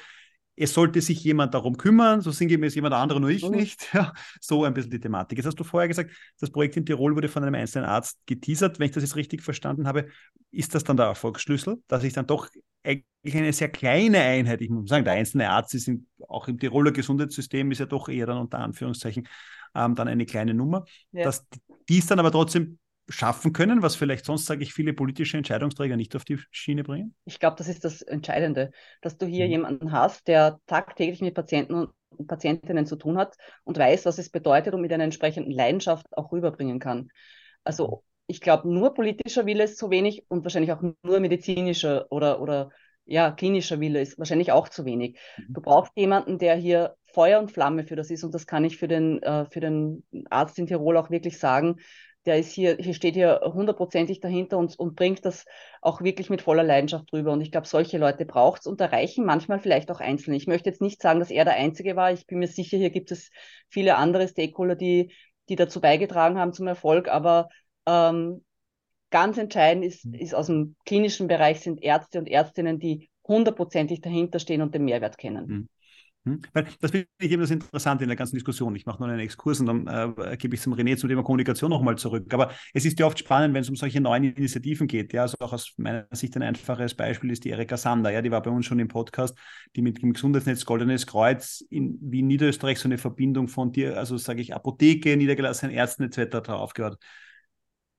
S3: es sollte sich jemand darum kümmern, so sinngemäß jemand anderer, nur ich nicht. Ja, so ein bisschen die Thematik. Jetzt hast du vorher gesagt, das Projekt in Tirol wurde von einem einzelnen Arzt geteasert. Wenn ich das jetzt richtig verstanden habe, ist das dann der Erfolgsschlüssel, dass ich dann doch eigentlich eine sehr kleine Einheit, ich muss sagen, der einzelne Arzt ist in, auch im Tiroler Gesundheitssystem ist ja doch eher dann unter Anführungszeichen ähm, dann eine kleine Nummer, ja. dass die es dann aber trotzdem schaffen können, was vielleicht sonst, sage ich, viele politische Entscheidungsträger nicht auf die Schiene bringen?
S2: Ich glaube, das ist das Entscheidende, dass du hier mhm. jemanden hast, der tagtäglich mit Patienten und Patientinnen zu tun hat und weiß, was es bedeutet und mit einer entsprechenden Leidenschaft auch rüberbringen kann. Also ich glaube, nur politischer Wille ist zu wenig und wahrscheinlich auch nur medizinischer oder, oder ja, klinischer Wille ist wahrscheinlich auch zu wenig. Mhm. Du brauchst jemanden, der hier Feuer und Flamme für das ist und das kann ich für den, äh, für den Arzt in Tirol auch wirklich sagen. Der ist hier, hier steht hier hundertprozentig dahinter und, und bringt das auch wirklich mit voller Leidenschaft drüber. Und ich glaube, solche Leute braucht es und erreichen manchmal vielleicht auch Einzelne. Ich möchte jetzt nicht sagen, dass er der Einzige war. Ich bin mir sicher, hier gibt es viele andere Stakeholder, die, die dazu beigetragen haben zum Erfolg. Aber ähm, ganz entscheidend ist, mhm. ist aus dem klinischen Bereich sind Ärzte und Ärztinnen, die hundertprozentig dahinter stehen und den Mehrwert kennen. Mhm.
S3: Hm? Weil das finde ich eben das Interessante in der ganzen Diskussion. Ich mache noch einen Exkurs und dann äh, gebe ich zum René zum Thema Kommunikation nochmal zurück. Aber es ist ja oft spannend, wenn es um solche neuen Initiativen geht. Ja, also auch aus meiner Sicht ein einfaches Beispiel ist die Erika Sander. Ja, die war bei uns schon im Podcast, die mit dem Gesundheitsnetz Goldenes Kreuz in Wien, Niederösterreich so eine Verbindung von dir, also sage ich Apotheke, niedergelassenen Ärzten etc. aufgehört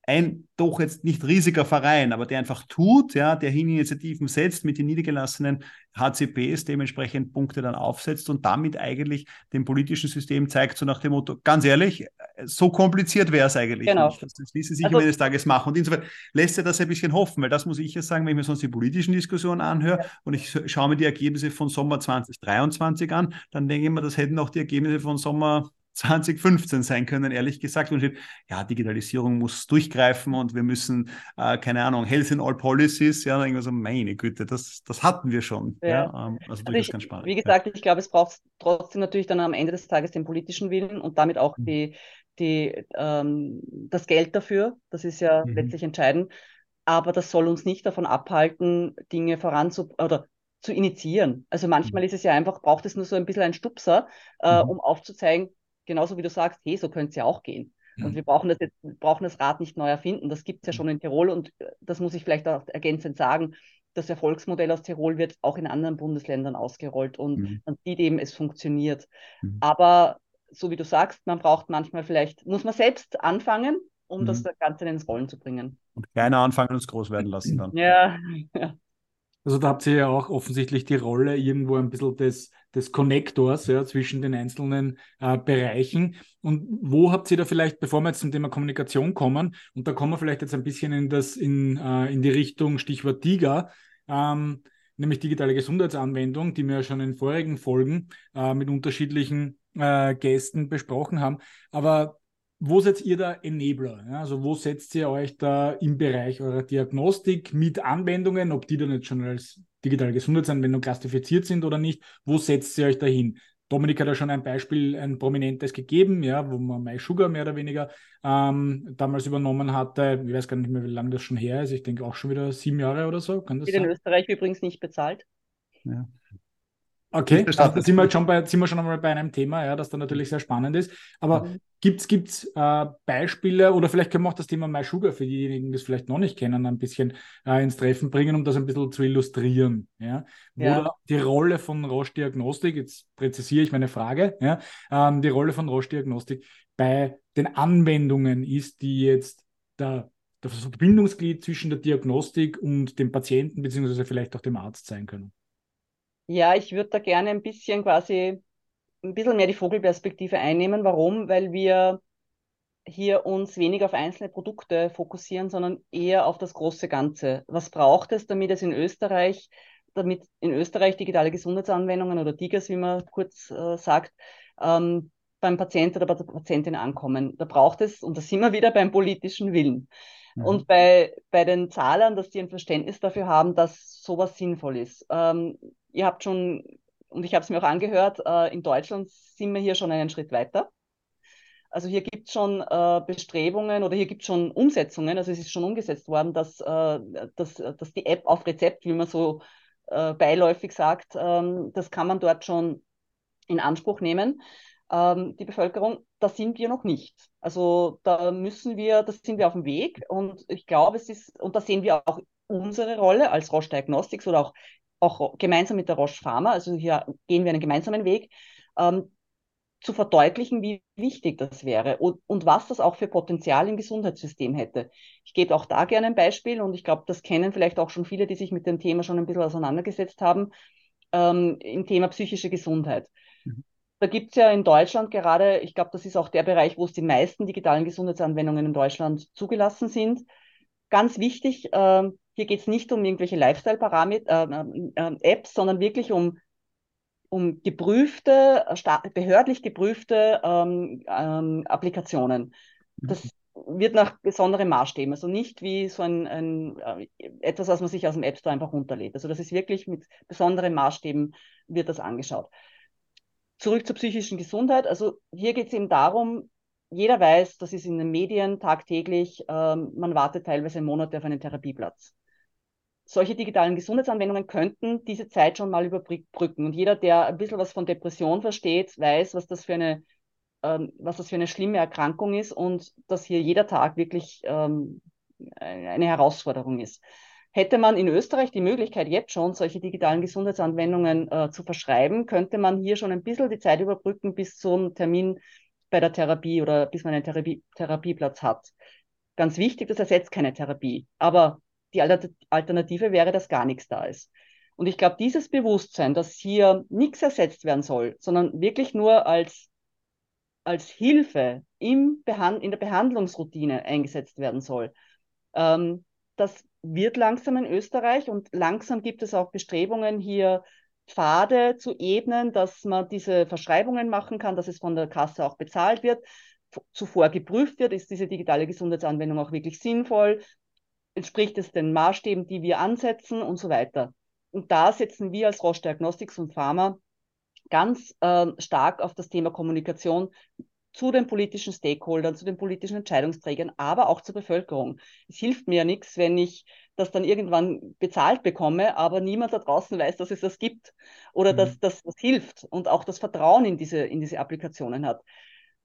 S3: ein doch jetzt nicht riesiger Verein, aber der einfach tut, ja, der hin Initiativen setzt, mit den niedergelassenen HCPs dementsprechend Punkte dann aufsetzt und damit eigentlich dem politischen System zeigt, so nach dem Motto, ganz ehrlich, so kompliziert wäre es eigentlich genau. nicht. Das, ließe sich also, des Tages machen. Und insofern lässt er das ein bisschen hoffen, weil das muss ich ja sagen, wenn ich mir sonst die politischen Diskussionen anhöre und ich schaue mir die Ergebnisse von Sommer 2023 an, dann denke ich mir, das hätten auch die Ergebnisse von Sommer 2015 sein können, ehrlich gesagt. Und steht, ja, Digitalisierung muss durchgreifen und wir müssen, äh, keine Ahnung, Health in all Policies, ja, irgendwas so, meine Güte, das, das hatten wir schon. Ja. ja ähm,
S2: also, also ich, ganz spannend. Wie gesagt, ja. ich glaube, es braucht trotzdem natürlich dann am Ende des Tages den politischen Willen und damit auch mhm. die, die, ähm, das Geld dafür. Das ist ja mhm. letztlich entscheidend. Aber das soll uns nicht davon abhalten, Dinge voranzu oder zu initiieren. Also manchmal mhm. ist es ja einfach, braucht es nur so ein bisschen einen Stupser, äh, mhm. um aufzuzeigen, genauso wie du sagst, hey, so könnte es ja auch gehen. Mhm. Und wir brauchen das, jetzt, brauchen das Rad nicht neu erfinden. Das gibt es ja mhm. schon in Tirol und äh, das muss ich vielleicht auch ergänzend sagen. Das Erfolgsmodell aus Tirol wird auch in anderen Bundesländern ausgerollt und mhm. man sieht eben, es funktioniert. Mhm. Aber so wie du sagst, man braucht manchmal vielleicht, muss man selbst anfangen, um das Ganze ins Rollen zu bringen.
S3: Und kleiner anfangen und es groß werden lassen dann.
S2: Ja, ja.
S1: Also da habt ihr ja auch offensichtlich die Rolle irgendwo ein bisschen des, des Connektors ja, zwischen den einzelnen äh, Bereichen. Und wo habt ihr da vielleicht, bevor wir jetzt zum Thema Kommunikation kommen, und da kommen wir vielleicht jetzt ein bisschen in, das, in, äh, in die Richtung Stichwort DIGA, ähm, nämlich digitale Gesundheitsanwendung, die wir ja schon in vorigen Folgen äh, mit unterschiedlichen äh, Gästen besprochen haben. Aber wo seid ihr da Enabler? Ja, also wo setzt ihr euch da im Bereich eurer Diagnostik mit Anwendungen, ob die dann jetzt schon als digitale Gesundheitsanwendung klassifiziert sind oder nicht? Wo setzt ihr euch da hin? Dominik hat ja schon ein Beispiel, ein prominentes gegeben, ja, wo man MySugar mehr oder weniger ähm, damals übernommen hatte. Ich weiß gar nicht mehr, wie lange das schon her ist. Ich denke auch schon wieder sieben Jahre oder so.
S2: Kann das in Österreich übrigens nicht bezahlt.
S1: Ja. Okay, da sind wir, schon bei, sind wir schon einmal bei einem Thema, ja, das dann natürlich sehr spannend ist. Aber mhm. gibt es äh, Beispiele oder vielleicht können wir auch das Thema MySugar für diejenigen, die es vielleicht noch nicht kennen, ein bisschen äh, ins Treffen bringen, um das ein bisschen zu illustrieren. Ja? Wo ja. die Rolle von Roche Diagnostik, jetzt präzisiere ich meine Frage, ja, ähm, die Rolle von Roche Diagnostik bei den Anwendungen ist, die jetzt der das Verbindungsglied zwischen der Diagnostik und dem Patienten beziehungsweise vielleicht auch dem Arzt sein können.
S2: Ja, ich würde da gerne ein bisschen quasi ein bisschen mehr die Vogelperspektive einnehmen. Warum? Weil wir hier uns weniger auf einzelne Produkte fokussieren, sondern eher auf das große Ganze. Was braucht es, damit es in Österreich, damit in Österreich digitale Gesundheitsanwendungen oder DIGAs, wie man kurz äh, sagt, ähm, beim Patienten oder bei der Patientin ankommen? Da braucht es, und da sind wir wieder beim politischen Willen. Mhm. Und bei, bei den Zahlern, dass die ein Verständnis dafür haben, dass sowas sinnvoll ist. Ähm, ihr habt schon, und ich habe es mir auch angehört, äh, in Deutschland sind wir hier schon einen Schritt weiter. Also hier gibt es schon äh, Bestrebungen oder hier gibt es schon Umsetzungen, also es ist schon umgesetzt worden, dass, äh, dass, dass die App auf Rezept, wie man so äh, beiläufig sagt, ähm, das kann man dort schon in Anspruch nehmen, ähm, die Bevölkerung. Da sind wir noch nicht. Also da müssen wir, das sind wir auf dem Weg und ich glaube, es ist, und da sehen wir auch unsere Rolle als Roche Diagnostics oder auch auch gemeinsam mit der Roche Pharma, also hier gehen wir einen gemeinsamen Weg, ähm, zu verdeutlichen, wie wichtig das wäre und, und was das auch für Potenzial im Gesundheitssystem hätte. Ich gebe auch da gerne ein Beispiel und ich glaube, das kennen vielleicht auch schon viele, die sich mit dem Thema schon ein bisschen auseinandergesetzt haben, ähm, im Thema psychische Gesundheit. Mhm. Da gibt es ja in Deutschland gerade, ich glaube, das ist auch der Bereich, wo es die meisten digitalen Gesundheitsanwendungen in Deutschland zugelassen sind. Ganz wichtig, äh, hier geht es nicht um irgendwelche Lifestyle-Parameter, äh, äh, Apps, sondern wirklich um, um geprüfte, behördlich geprüfte ähm, ähm, Applikationen. Das mhm. wird nach besonderen Maßstäben, also nicht wie so ein, ein äh, etwas, was man sich aus dem App Store einfach runterlädt. Also das ist wirklich mit besonderen Maßstäben wird das angeschaut. Zurück zur psychischen Gesundheit. Also hier geht es eben darum, jeder weiß, das ist in den Medien tagtäglich, ähm, man wartet teilweise Monate auf einen Therapieplatz solche digitalen Gesundheitsanwendungen könnten diese Zeit schon mal überbrücken. Und jeder, der ein bisschen was von Depression versteht, weiß, was das für eine, ähm, was das für eine schlimme Erkrankung ist und dass hier jeder Tag wirklich ähm, eine Herausforderung ist. Hätte man in Österreich die Möglichkeit, jetzt schon solche digitalen Gesundheitsanwendungen äh, zu verschreiben, könnte man hier schon ein bisschen die Zeit überbrücken bis zum Termin bei der Therapie oder bis man einen Therapie Therapieplatz hat. Ganz wichtig, das ersetzt keine Therapie. Aber die Alternative wäre, dass gar nichts da ist. Und ich glaube, dieses Bewusstsein, dass hier nichts ersetzt werden soll, sondern wirklich nur als, als Hilfe im in der Behandlungsroutine eingesetzt werden soll, ähm, das wird langsam in Österreich und langsam gibt es auch Bestrebungen, hier Pfade zu ebnen, dass man diese Verschreibungen machen kann, dass es von der Kasse auch bezahlt wird, zuvor geprüft wird, ist diese digitale Gesundheitsanwendung auch wirklich sinnvoll, entspricht es den Maßstäben, die wir ansetzen und so weiter. Und da setzen wir als Roche Diagnostics und Pharma ganz äh, stark auf das Thema Kommunikation zu den politischen Stakeholdern, zu den politischen Entscheidungsträgern, aber auch zur Bevölkerung. Es hilft mir ja nichts, wenn ich das dann irgendwann bezahlt bekomme, aber niemand da draußen weiß, dass es das gibt oder mhm. dass, dass das hilft und auch das Vertrauen in diese, in diese Applikationen hat.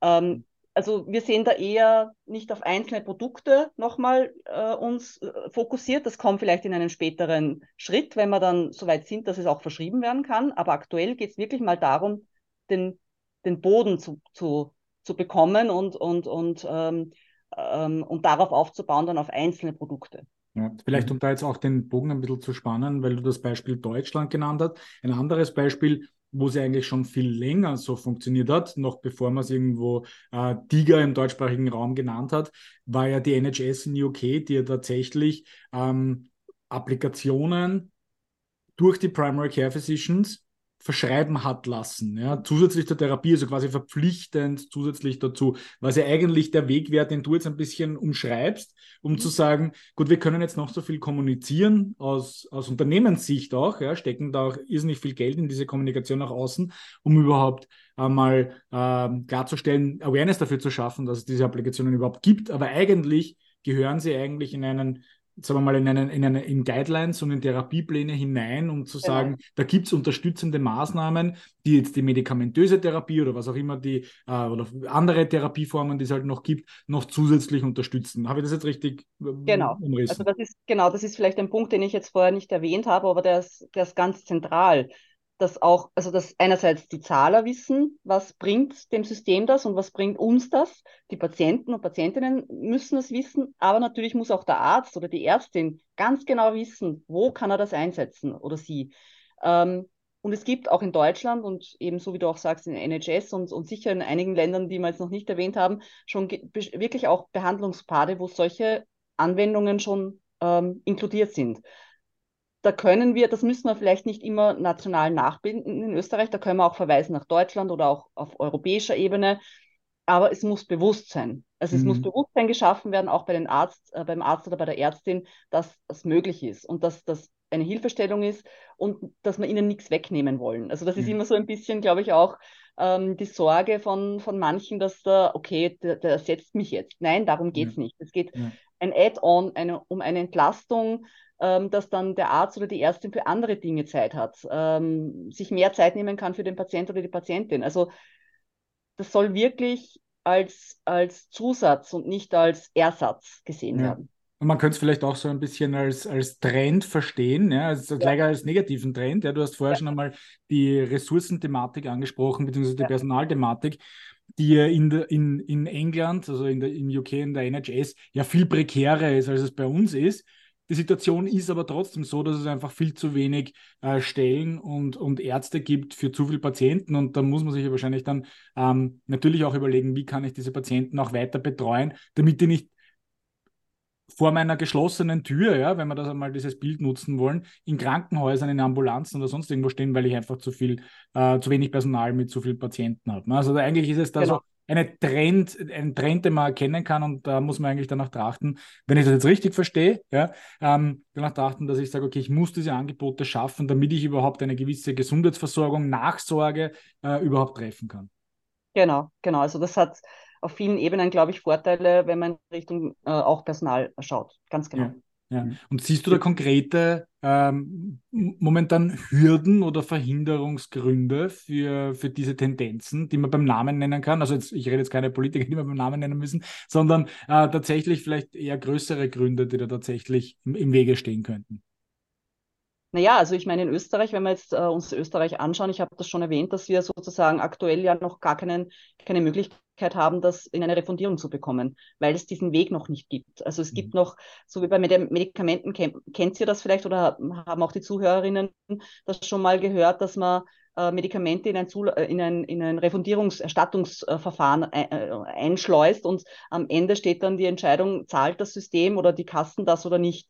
S2: Ähm, also wir sehen da eher nicht auf einzelne Produkte nochmal äh, uns äh, fokussiert. Das kommt vielleicht in einem späteren Schritt, wenn wir dann so weit sind, dass es auch verschrieben werden kann. Aber aktuell geht es wirklich mal darum, den, den Boden zu, zu zu bekommen und, und, und, ähm, ähm, und darauf aufzubauen, dann auf einzelne Produkte.
S1: Ja, vielleicht um da jetzt auch den Bogen ein bisschen zu spannen, weil du das Beispiel Deutschland genannt hast. Ein anderes Beispiel, wo sie eigentlich schon viel länger so funktioniert hat, noch bevor man es irgendwo äh, Tiger im deutschsprachigen Raum genannt hat, war ja die NHS in UK, die ja tatsächlich ähm, Applikationen durch die Primary Care Physicians verschreiben hat lassen. Ja, zusätzlich zur Therapie, also quasi verpflichtend zusätzlich dazu, was ja eigentlich der Weg wäre, den du jetzt ein bisschen umschreibst, um mhm. zu sagen, gut, wir können jetzt noch so viel kommunizieren aus, aus Unternehmenssicht auch, ja, stecken da auch irrsinnig viel Geld in diese Kommunikation nach außen, um überhaupt einmal äh, klarzustellen, Awareness dafür zu schaffen, dass es diese Applikationen überhaupt gibt. Aber eigentlich gehören sie eigentlich in einen sagen wir mal, in, einen, in, eine, in Guidelines und in Therapiepläne hinein, um zu genau. sagen, da gibt es unterstützende Maßnahmen, die jetzt die medikamentöse Therapie oder was auch immer die äh, oder andere Therapieformen, die es halt noch gibt, noch zusätzlich unterstützen. Habe ich das jetzt richtig
S2: äh, genau. umrissen? Also das ist genau, das ist vielleicht ein Punkt, den ich jetzt vorher nicht erwähnt habe, aber der ist, der ist ganz zentral dass auch, also dass einerseits die Zahler wissen, was bringt dem System das und was bringt uns das. Die Patienten und Patientinnen müssen es wissen, aber natürlich muss auch der Arzt oder die Ärztin ganz genau wissen, wo kann er das einsetzen oder sie. Ähm, und es gibt auch in Deutschland und ebenso wie du auch sagst, in NHS und, und sicher in einigen Ländern, die wir jetzt noch nicht erwähnt haben, schon wirklich auch Behandlungspfade, wo solche Anwendungen schon ähm, inkludiert sind da können wir, das müssen wir vielleicht nicht immer national nachbilden in Österreich, da können wir auch verweisen nach Deutschland oder auch auf europäischer Ebene, aber es muss bewusst sein. Also es muss mhm. Bewusstsein geschaffen werden, auch bei den Arzt, äh, beim Arzt oder bei der Ärztin, dass das möglich ist und dass das eine Hilfestellung ist und dass wir ihnen nichts wegnehmen wollen. Also das ist mhm. immer so ein bisschen, glaube ich, auch ähm, die Sorge von, von manchen, dass da, okay, der, der ersetzt mich jetzt. Nein, darum geht es ja. nicht. Es geht ja. ein Add-on eine, um eine Entlastung, ähm, dass dann der Arzt oder die Ärztin für andere Dinge Zeit hat, ähm, sich mehr Zeit nehmen kann für den Patient oder die Patientin. Also das soll wirklich als, als Zusatz und nicht als Ersatz gesehen ja. werden.
S1: Und man könnte es vielleicht auch so ein bisschen als, als Trend verstehen, ja, also gleich ja. als negativen Trend. Ja. Du hast vorher ja. schon einmal die Ressourcenthematik angesprochen, beziehungsweise die Personalthematik, die in, in, in England, also in der, im UK, in der NHS, ja viel prekärer ist, als es bei uns ist. Die Situation ist aber trotzdem so, dass es einfach viel zu wenig äh, Stellen und, und Ärzte gibt für zu viele Patienten. Und da muss man sich wahrscheinlich dann ähm, natürlich auch überlegen, wie kann ich diese Patienten auch weiter betreuen, damit die nicht vor meiner geschlossenen Tür, ja, wenn wir das einmal dieses Bild nutzen wollen, in Krankenhäusern, in Ambulanzen oder sonst irgendwo stehen, weil ich einfach zu viel, äh, zu wenig Personal mit zu vielen Patienten habe. Ne? Also eigentlich ist es da genau. so eine Trend, ein Trend, den man erkennen kann und da muss man eigentlich danach trachten, wenn ich das jetzt richtig verstehe, ja, ähm, danach trachten, dass ich sage, okay, ich muss diese Angebote schaffen, damit ich überhaupt eine gewisse Gesundheitsversorgung, Nachsorge äh, überhaupt treffen kann.
S2: Genau, genau. Also das hat auf vielen Ebenen, glaube ich, Vorteile, wenn man in Richtung äh, auch Personal schaut. Ganz genau.
S1: Ja. Ja. Mhm. Und siehst du da konkrete ähm, momentan Hürden oder Verhinderungsgründe für, für diese Tendenzen, die man beim Namen nennen kann? Also jetzt, ich rede jetzt keine Politiker, die wir beim Namen nennen müssen, sondern äh, tatsächlich vielleicht eher größere Gründe, die da tatsächlich im, im Wege stehen könnten.
S2: Naja, also ich meine in Österreich, wenn wir jetzt äh, uns Österreich anschauen, ich habe das schon erwähnt, dass wir sozusagen aktuell ja noch gar keinen, keine Möglichkeit haben, das in eine Refundierung zu bekommen, weil es diesen Weg noch nicht gibt. Also es mhm. gibt noch, so wie bei Medikamenten, kennt, ihr das vielleicht oder haben auch die Zuhörerinnen das schon mal gehört, dass man äh, Medikamente in ein, Zul äh, in ein, in ein Refundierungserstattungsverfahren äh, einschleust und am Ende steht dann die Entscheidung, zahlt das System oder die Kassen das oder nicht.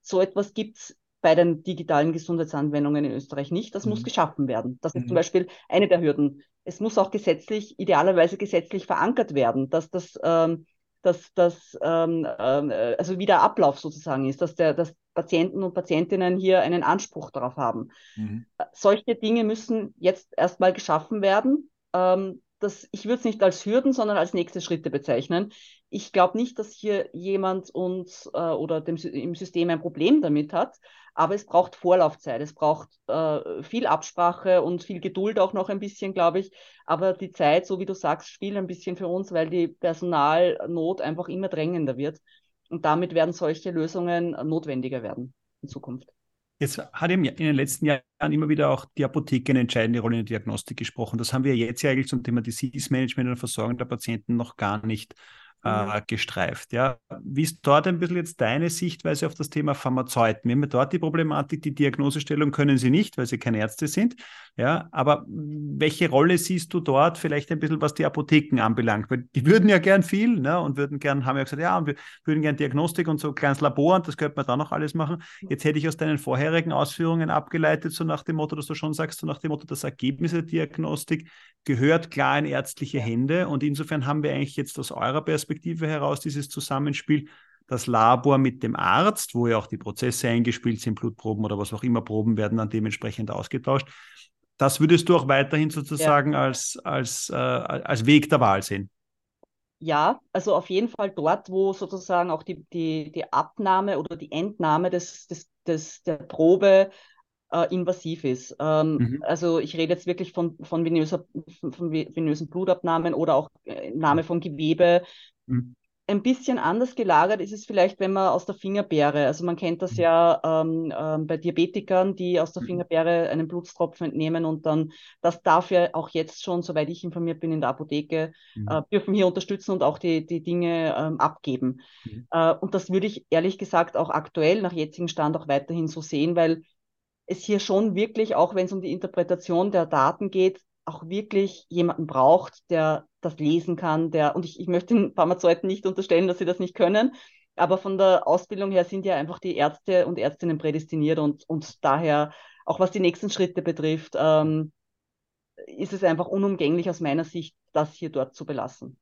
S2: So etwas gibt es bei den digitalen Gesundheitsanwendungen in Österreich nicht. Das mhm. muss geschaffen werden. Das ist mhm. zum Beispiel eine der Hürden. Es muss auch gesetzlich, idealerweise gesetzlich verankert werden, dass das, ähm, dass das ähm, äh, also wie der Ablauf sozusagen ist, dass, der, dass Patienten und Patientinnen hier einen Anspruch darauf haben. Mhm. Solche Dinge müssen jetzt erstmal geschaffen werden. Ähm, das, ich würde es nicht als Hürden, sondern als nächste Schritte bezeichnen. Ich glaube nicht, dass hier jemand uns äh, oder dem, im System ein Problem damit hat, aber es braucht Vorlaufzeit, es braucht äh, viel Absprache und viel Geduld auch noch ein bisschen, glaube ich. Aber die Zeit, so wie du sagst, spielt ein bisschen für uns, weil die Personalnot einfach immer drängender wird. Und damit werden solche Lösungen notwendiger werden in Zukunft.
S3: Jetzt hat in den letzten Jahren immer wieder auch die Apotheke eine entscheidende Rolle in der Diagnostik gesprochen. Das haben wir jetzt ja eigentlich zum Thema Disease Management und Versorgung der Patienten noch gar nicht äh, gestreift. Ja. Wie ist dort ein bisschen jetzt deine Sichtweise auf das Thema Pharmazeuten? Wir haben dort die Problematik, die Diagnosestellung können sie nicht, weil sie keine Ärzte sind. Ja, aber welche Rolle siehst du dort vielleicht ein bisschen, was die Apotheken anbelangt? Weil die würden ja gern viel ne, und würden gern, haben ja gesagt, ja, und wir würden gern Diagnostik und so ein kleines Labor und das könnte man da noch alles machen. Jetzt hätte ich aus deinen vorherigen Ausführungen abgeleitet, so nach dem Motto, dass du schon sagst, so nach dem Motto, das Ergebnis der Diagnostik gehört klar in ärztliche Hände und insofern haben wir eigentlich jetzt aus eurer Perspektive Perspektive heraus dieses Zusammenspiel, das Labor mit dem Arzt, wo ja auch die Prozesse eingespielt sind, Blutproben oder was auch immer, Proben werden dann dementsprechend ausgetauscht. Das würdest du auch weiterhin sozusagen ja. als, als, äh, als Weg der Wahl sehen?
S2: Ja, also auf jeden Fall dort, wo sozusagen auch die, die, die Abnahme oder die Entnahme des, des, des, der Probe äh, invasiv ist. Ähm, mhm. Also ich rede jetzt wirklich von, von, venöser, von venösen Blutabnahmen oder auch äh, Nahme von Gewebe. Mhm. Ein bisschen anders gelagert ist es vielleicht, wenn man aus der Fingerbeere, also man kennt das mhm. ja ähm, ähm, bei Diabetikern, die aus der mhm. Fingerbeere einen Blutstropfen entnehmen und dann, das darf ja auch jetzt schon, soweit ich informiert bin, in der Apotheke, mhm. äh, dürfen hier unterstützen und auch die, die Dinge ähm, abgeben. Mhm. Äh, und das würde ich ehrlich gesagt auch aktuell nach jetzigem Stand auch weiterhin so sehen, weil es hier schon wirklich, auch wenn es um die Interpretation der Daten geht, auch wirklich jemanden braucht, der das lesen kann, der, und ich, ich möchte den Pharmazeuten nicht unterstellen, dass sie das nicht können, aber von der Ausbildung her sind ja einfach die Ärzte und Ärztinnen prädestiniert und, und daher, auch was die nächsten Schritte betrifft, ähm, ist es einfach unumgänglich aus meiner Sicht, das hier dort zu belassen.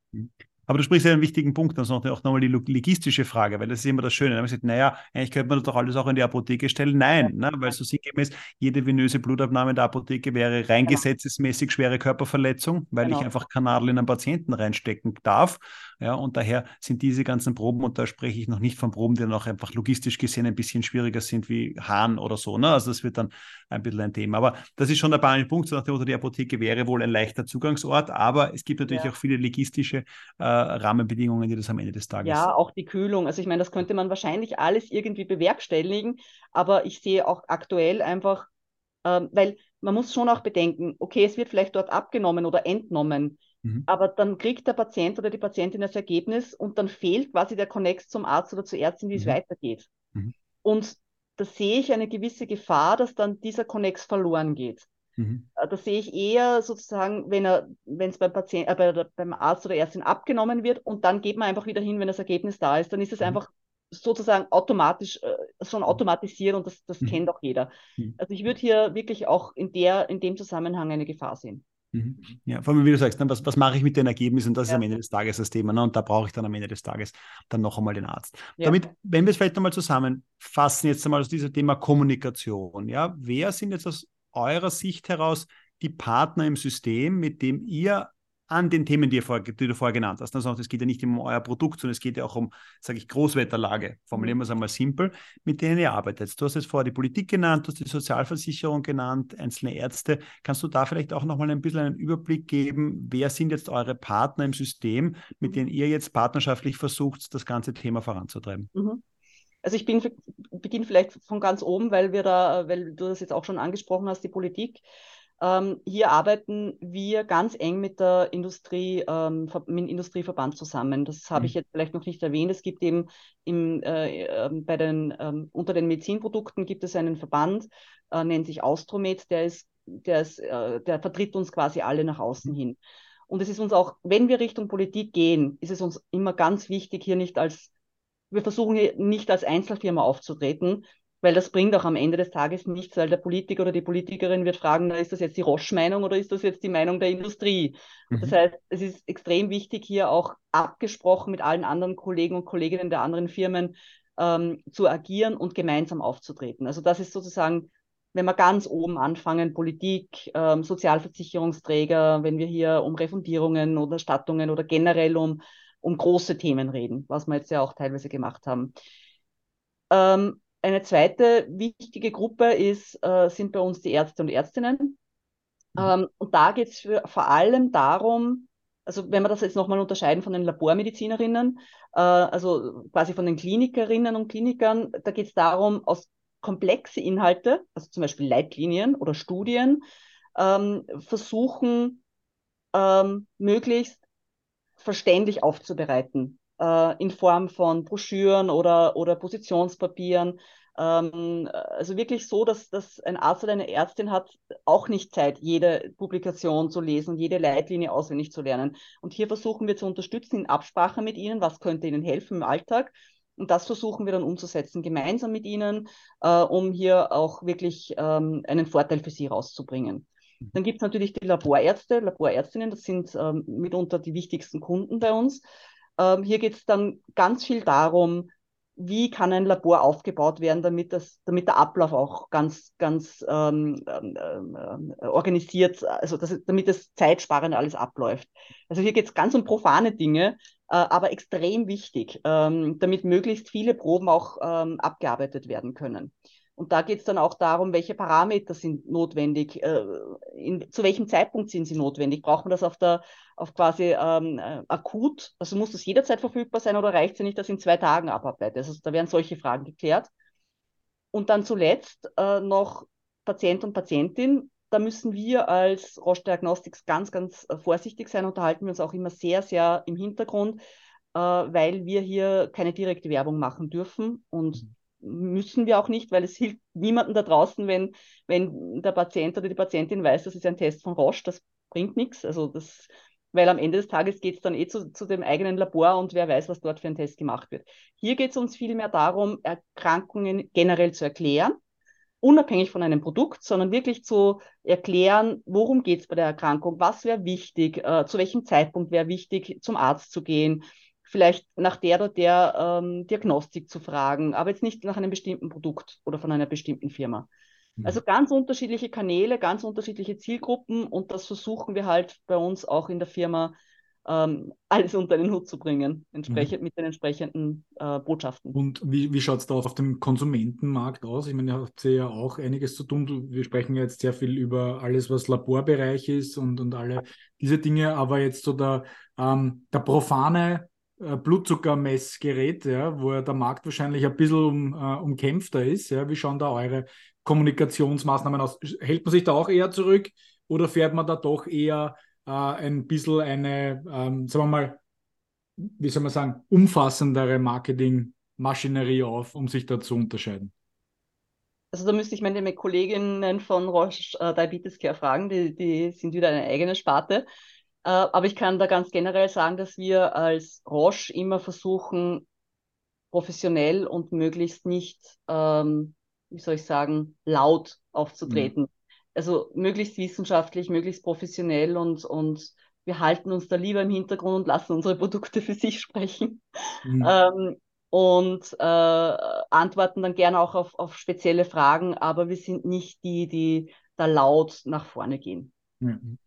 S3: Aber du sprichst ja einen wichtigen Punkt, das ist auch nochmal die logistische Frage, weil das ist immer das Schöne. Da haben wir gesagt, naja, eigentlich könnte man das doch alles auch in die Apotheke stellen. Nein, ne? weil so sinngemäß jede venöse Blutabnahme in der Apotheke wäre rein genau. gesetzesmäßig schwere Körperverletzung, weil genau. ich einfach Kanadel in einen Patienten reinstecken darf. Ja, und daher sind diese ganzen Proben, und da spreche ich noch nicht von Proben, die dann auch einfach logistisch gesehen ein bisschen schwieriger sind wie Hahn oder so. Ne? Also das wird dann ein bisschen ein Thema. Aber das ist schon der banale Punkt, so nach dem Motto, die Apotheke wäre wohl ein leichter Zugangsort, aber es gibt natürlich ja. auch viele logistische äh, Rahmenbedingungen, die das am Ende des Tages.
S2: Ja, auch die Kühlung. Also ich meine, das könnte man wahrscheinlich alles irgendwie bewerkstelligen, aber ich sehe auch aktuell einfach, ähm, weil man muss schon auch bedenken, okay, es wird vielleicht dort abgenommen oder entnommen. Mhm. Aber dann kriegt der Patient oder die Patientin das Ergebnis und dann fehlt quasi der Connex zum Arzt oder zur Ärztin, wie mhm. es weitergeht. Mhm. Und da sehe ich eine gewisse Gefahr, dass dann dieser Connex verloren geht. Mhm. Äh, da sehe ich eher sozusagen, wenn er, wenn es beim Patient, äh, bei, beim Arzt oder Ärztin abgenommen wird und dann geht man einfach wieder hin, wenn das Ergebnis da ist, dann ist es mhm. einfach sozusagen automatisch äh, schon automatisiert und das, das mhm. kennt auch jeder. Mhm. Also ich würde hier wirklich auch in der, in dem Zusammenhang eine Gefahr sehen.
S3: Mhm. Ja, vor allem, wie du sagst, ne, was, was mache ich mit den Ergebnissen? Das ja. ist am Ende des Tages das Thema. Ne? Und da brauche ich dann am Ende des Tages dann noch einmal den Arzt. Ja. Damit, wenn wir es vielleicht nochmal zusammenfassen, jetzt einmal aus diesem Thema Kommunikation. Ja, wer sind jetzt aus eurer Sicht heraus die Partner im System, mit dem ihr an den Themen, die, vor, die du vorher genannt hast. Also es geht ja nicht um euer Produkt, sondern es geht ja auch um, sage ich, Großwetterlage. Formulieren wir es einmal simpel, mit denen ihr arbeitet. Du hast jetzt vorher die Politik genannt, du hast die Sozialversicherung genannt, einzelne Ärzte. Kannst du da vielleicht auch nochmal ein bisschen einen Überblick geben, wer sind jetzt eure Partner im System, mit denen ihr jetzt partnerschaftlich versucht, das ganze Thema voranzutreiben?
S2: Mhm. Also ich bin, beginne vielleicht von ganz oben, weil wir da, weil du das jetzt auch schon angesprochen hast, die Politik. Ähm, hier arbeiten wir ganz eng mit der Industrie, ähm, mit dem Industrieverband zusammen. Das habe mhm. ich jetzt vielleicht noch nicht erwähnt. Es gibt eben im, äh, äh, bei den, ähm, unter den Medizinprodukten gibt es einen Verband, äh, nennt sich Austromed, der ist, der ist, äh, der vertritt uns quasi alle nach außen mhm. hin. Und es ist uns auch, wenn wir Richtung Politik gehen, ist es uns immer ganz wichtig, hier nicht als, wir versuchen hier nicht als Einzelfirma aufzutreten, weil das bringt auch am Ende des Tages nichts, weil der Politiker oder die Politikerin wird fragen, na, ist das jetzt die Roche-Meinung oder ist das jetzt die Meinung der Industrie? Mhm. Das heißt, es ist extrem wichtig, hier auch abgesprochen mit allen anderen Kollegen und Kolleginnen der anderen Firmen ähm, zu agieren und gemeinsam aufzutreten. Also das ist sozusagen wenn wir ganz oben anfangen, Politik, ähm, Sozialversicherungsträger, wenn wir hier um Refundierungen oder Stattungen oder generell um, um große Themen reden, was wir jetzt ja auch teilweise gemacht haben. Ähm, eine zweite wichtige Gruppe ist, äh, sind bei uns die Ärzte und Ärztinnen. Mhm. Ähm, und da geht es vor allem darum, also wenn wir das jetzt nochmal unterscheiden von den Labormedizinerinnen, äh, also quasi von den Klinikerinnen und Klinikern, da geht es darum, aus komplexe Inhalte, also zum Beispiel Leitlinien oder Studien, ähm, versuchen, ähm, möglichst verständlich aufzubereiten, äh, in Form von Broschüren oder, oder Positionspapieren. Ähm, also wirklich so, dass, dass ein Arzt oder eine Ärztin hat auch nicht Zeit, jede Publikation zu lesen, jede Leitlinie auswendig zu lernen. Und hier versuchen wir zu unterstützen in Absprache mit ihnen, was könnte ihnen helfen im Alltag und das versuchen wir dann umzusetzen, gemeinsam mit ihnen, äh, um hier auch wirklich ähm, einen Vorteil für sie rauszubringen. Mhm. Dann gibt es natürlich die Laborärzte, Laborärztinnen, das sind ähm, mitunter die wichtigsten Kunden bei uns. Ähm, hier geht es dann ganz viel darum, wie kann ein Labor aufgebaut werden, damit, das, damit der Ablauf auch ganz, ganz ähm, ähm, äh, organisiert, also das, damit das zeitsparend alles abläuft. Also hier geht es ganz um profane Dinge, äh, aber extrem wichtig, ähm, damit möglichst viele Proben auch ähm, abgearbeitet werden können. Und da geht es dann auch darum, welche Parameter sind notwendig, äh, in, zu welchem Zeitpunkt sind sie notwendig. Braucht man das auf der, auf quasi ähm, äh, akut, also muss das jederzeit verfügbar sein oder reicht es ja nicht, dass in zwei Tagen abarbeite? Also da werden solche Fragen geklärt. Und dann zuletzt äh, noch Patient und Patientin. Da müssen wir als Roche Diagnostics ganz, ganz äh, vorsichtig sein, unterhalten wir uns auch immer sehr, sehr im Hintergrund, äh, weil wir hier keine direkte Werbung machen dürfen und mhm müssen wir auch nicht, weil es hilft niemandem da draußen, wenn, wenn der Patient oder die Patientin weiß, das ist ein Test von Roche, das bringt nichts. Also das, weil am Ende des Tages geht es dann eh zu, zu dem eigenen Labor und wer weiß, was dort für ein Test gemacht wird. Hier geht es uns vielmehr darum, Erkrankungen generell zu erklären, unabhängig von einem Produkt, sondern wirklich zu erklären, worum geht es bei der Erkrankung, was wäre wichtig, äh, zu welchem Zeitpunkt wäre wichtig, zum Arzt zu gehen, vielleicht nach der oder der ähm, Diagnostik zu fragen, aber jetzt nicht nach einem bestimmten Produkt oder von einer bestimmten Firma. Mhm. Also ganz unterschiedliche Kanäle, ganz unterschiedliche Zielgruppen und das versuchen wir halt bei uns auch in der Firma ähm, alles unter den Hut zu bringen, entsprechend mhm. mit den entsprechenden äh, Botschaften.
S1: Und wie, wie schaut es da auf dem Konsumentenmarkt aus? Ich meine, ihr habt ja auch einiges zu tun. Wir sprechen ja jetzt sehr viel über alles, was Laborbereich ist und, und alle diese Dinge, aber jetzt so der, ähm, der profane Blutzuckermessgerät, ja, wo ja der Markt wahrscheinlich ein bisschen um, äh, umkämpfter ist. Ja. Wie schauen da eure Kommunikationsmaßnahmen aus? Hält man sich da auch eher zurück oder fährt man da doch eher äh, ein bisschen eine, ähm, sagen wir mal, wie soll man sagen, umfassendere Marketingmaschinerie auf, um sich da zu unterscheiden?
S2: Also da müsste ich meine Kolleginnen von Roche äh, Diabetes Care fragen, die, die sind wieder eine eigene Sparte. Äh, aber ich kann da ganz generell sagen, dass wir als Roche immer versuchen, professionell und möglichst nicht, ähm, wie soll ich sagen, laut aufzutreten. Mhm. Also möglichst wissenschaftlich, möglichst professionell und, und wir halten uns da lieber im Hintergrund und lassen unsere Produkte für sich sprechen. Mhm. Ähm, und äh, antworten dann gerne auch auf, auf spezielle Fragen, aber wir sind nicht die, die da laut nach vorne gehen.
S3: Mhm.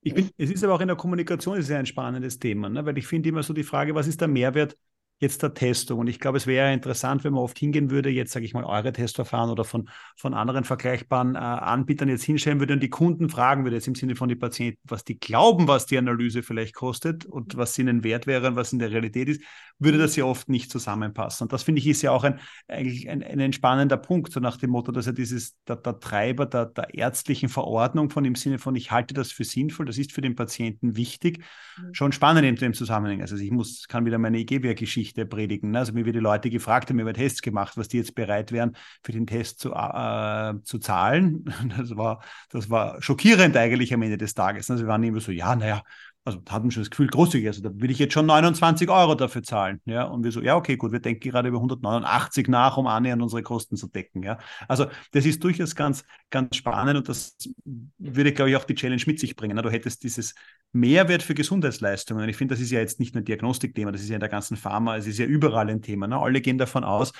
S3: Ich bin, es ist aber auch in der Kommunikation ist ein spannendes Thema, ne? weil ich finde immer so die Frage, was ist der Mehrwert jetzt der Testung. Und ich glaube, es wäre interessant, wenn man oft hingehen würde, jetzt sage ich mal, eure Testverfahren oder von, von anderen vergleichbaren äh, Anbietern jetzt hinstellen würde und die Kunden fragen würde, jetzt im Sinne von den Patienten, was die glauben, was die Analyse vielleicht kostet und was ihnen wert wäre und was in der Realität ist, würde das ja oft nicht zusammenpassen. Und das finde ich ist ja auch ein, eigentlich ein, ein entspannender Punkt, so nach dem Motto, dass ja dieses, der, der Treiber der, der ärztlichen Verordnung von im Sinne von, ich halte das für sinnvoll, das ist für den Patienten wichtig, mhm. schon spannend in dem Zusammenhang. Also ich muss, kann wieder meine EG-Wehr-Geschichte Geschichte predigen. Also mir die Leute gefragt haben über Tests gemacht, was die jetzt bereit wären, für den Test zu, äh, zu zahlen. Das war, das war schockierend eigentlich am Ende des Tages. Also wir waren immer so, ja, naja, also hatten schon das Gefühl, großzügig, also da will ich jetzt schon 29 Euro dafür zahlen. Ja, und wir so, ja, okay, gut, wir denken gerade über 189 nach, um annähernd unsere Kosten zu decken. Ja, also das ist durchaus ganz, ganz spannend und das würde, glaube ich, auch die Challenge mit sich bringen. Du hättest dieses Mehrwert für Gesundheitsleistungen. Ich finde, das ist ja jetzt nicht nur ein Diagnostikthema, das ist ja in der ganzen Pharma, es ist ja überall ein Thema. Ne? Alle gehen davon aus,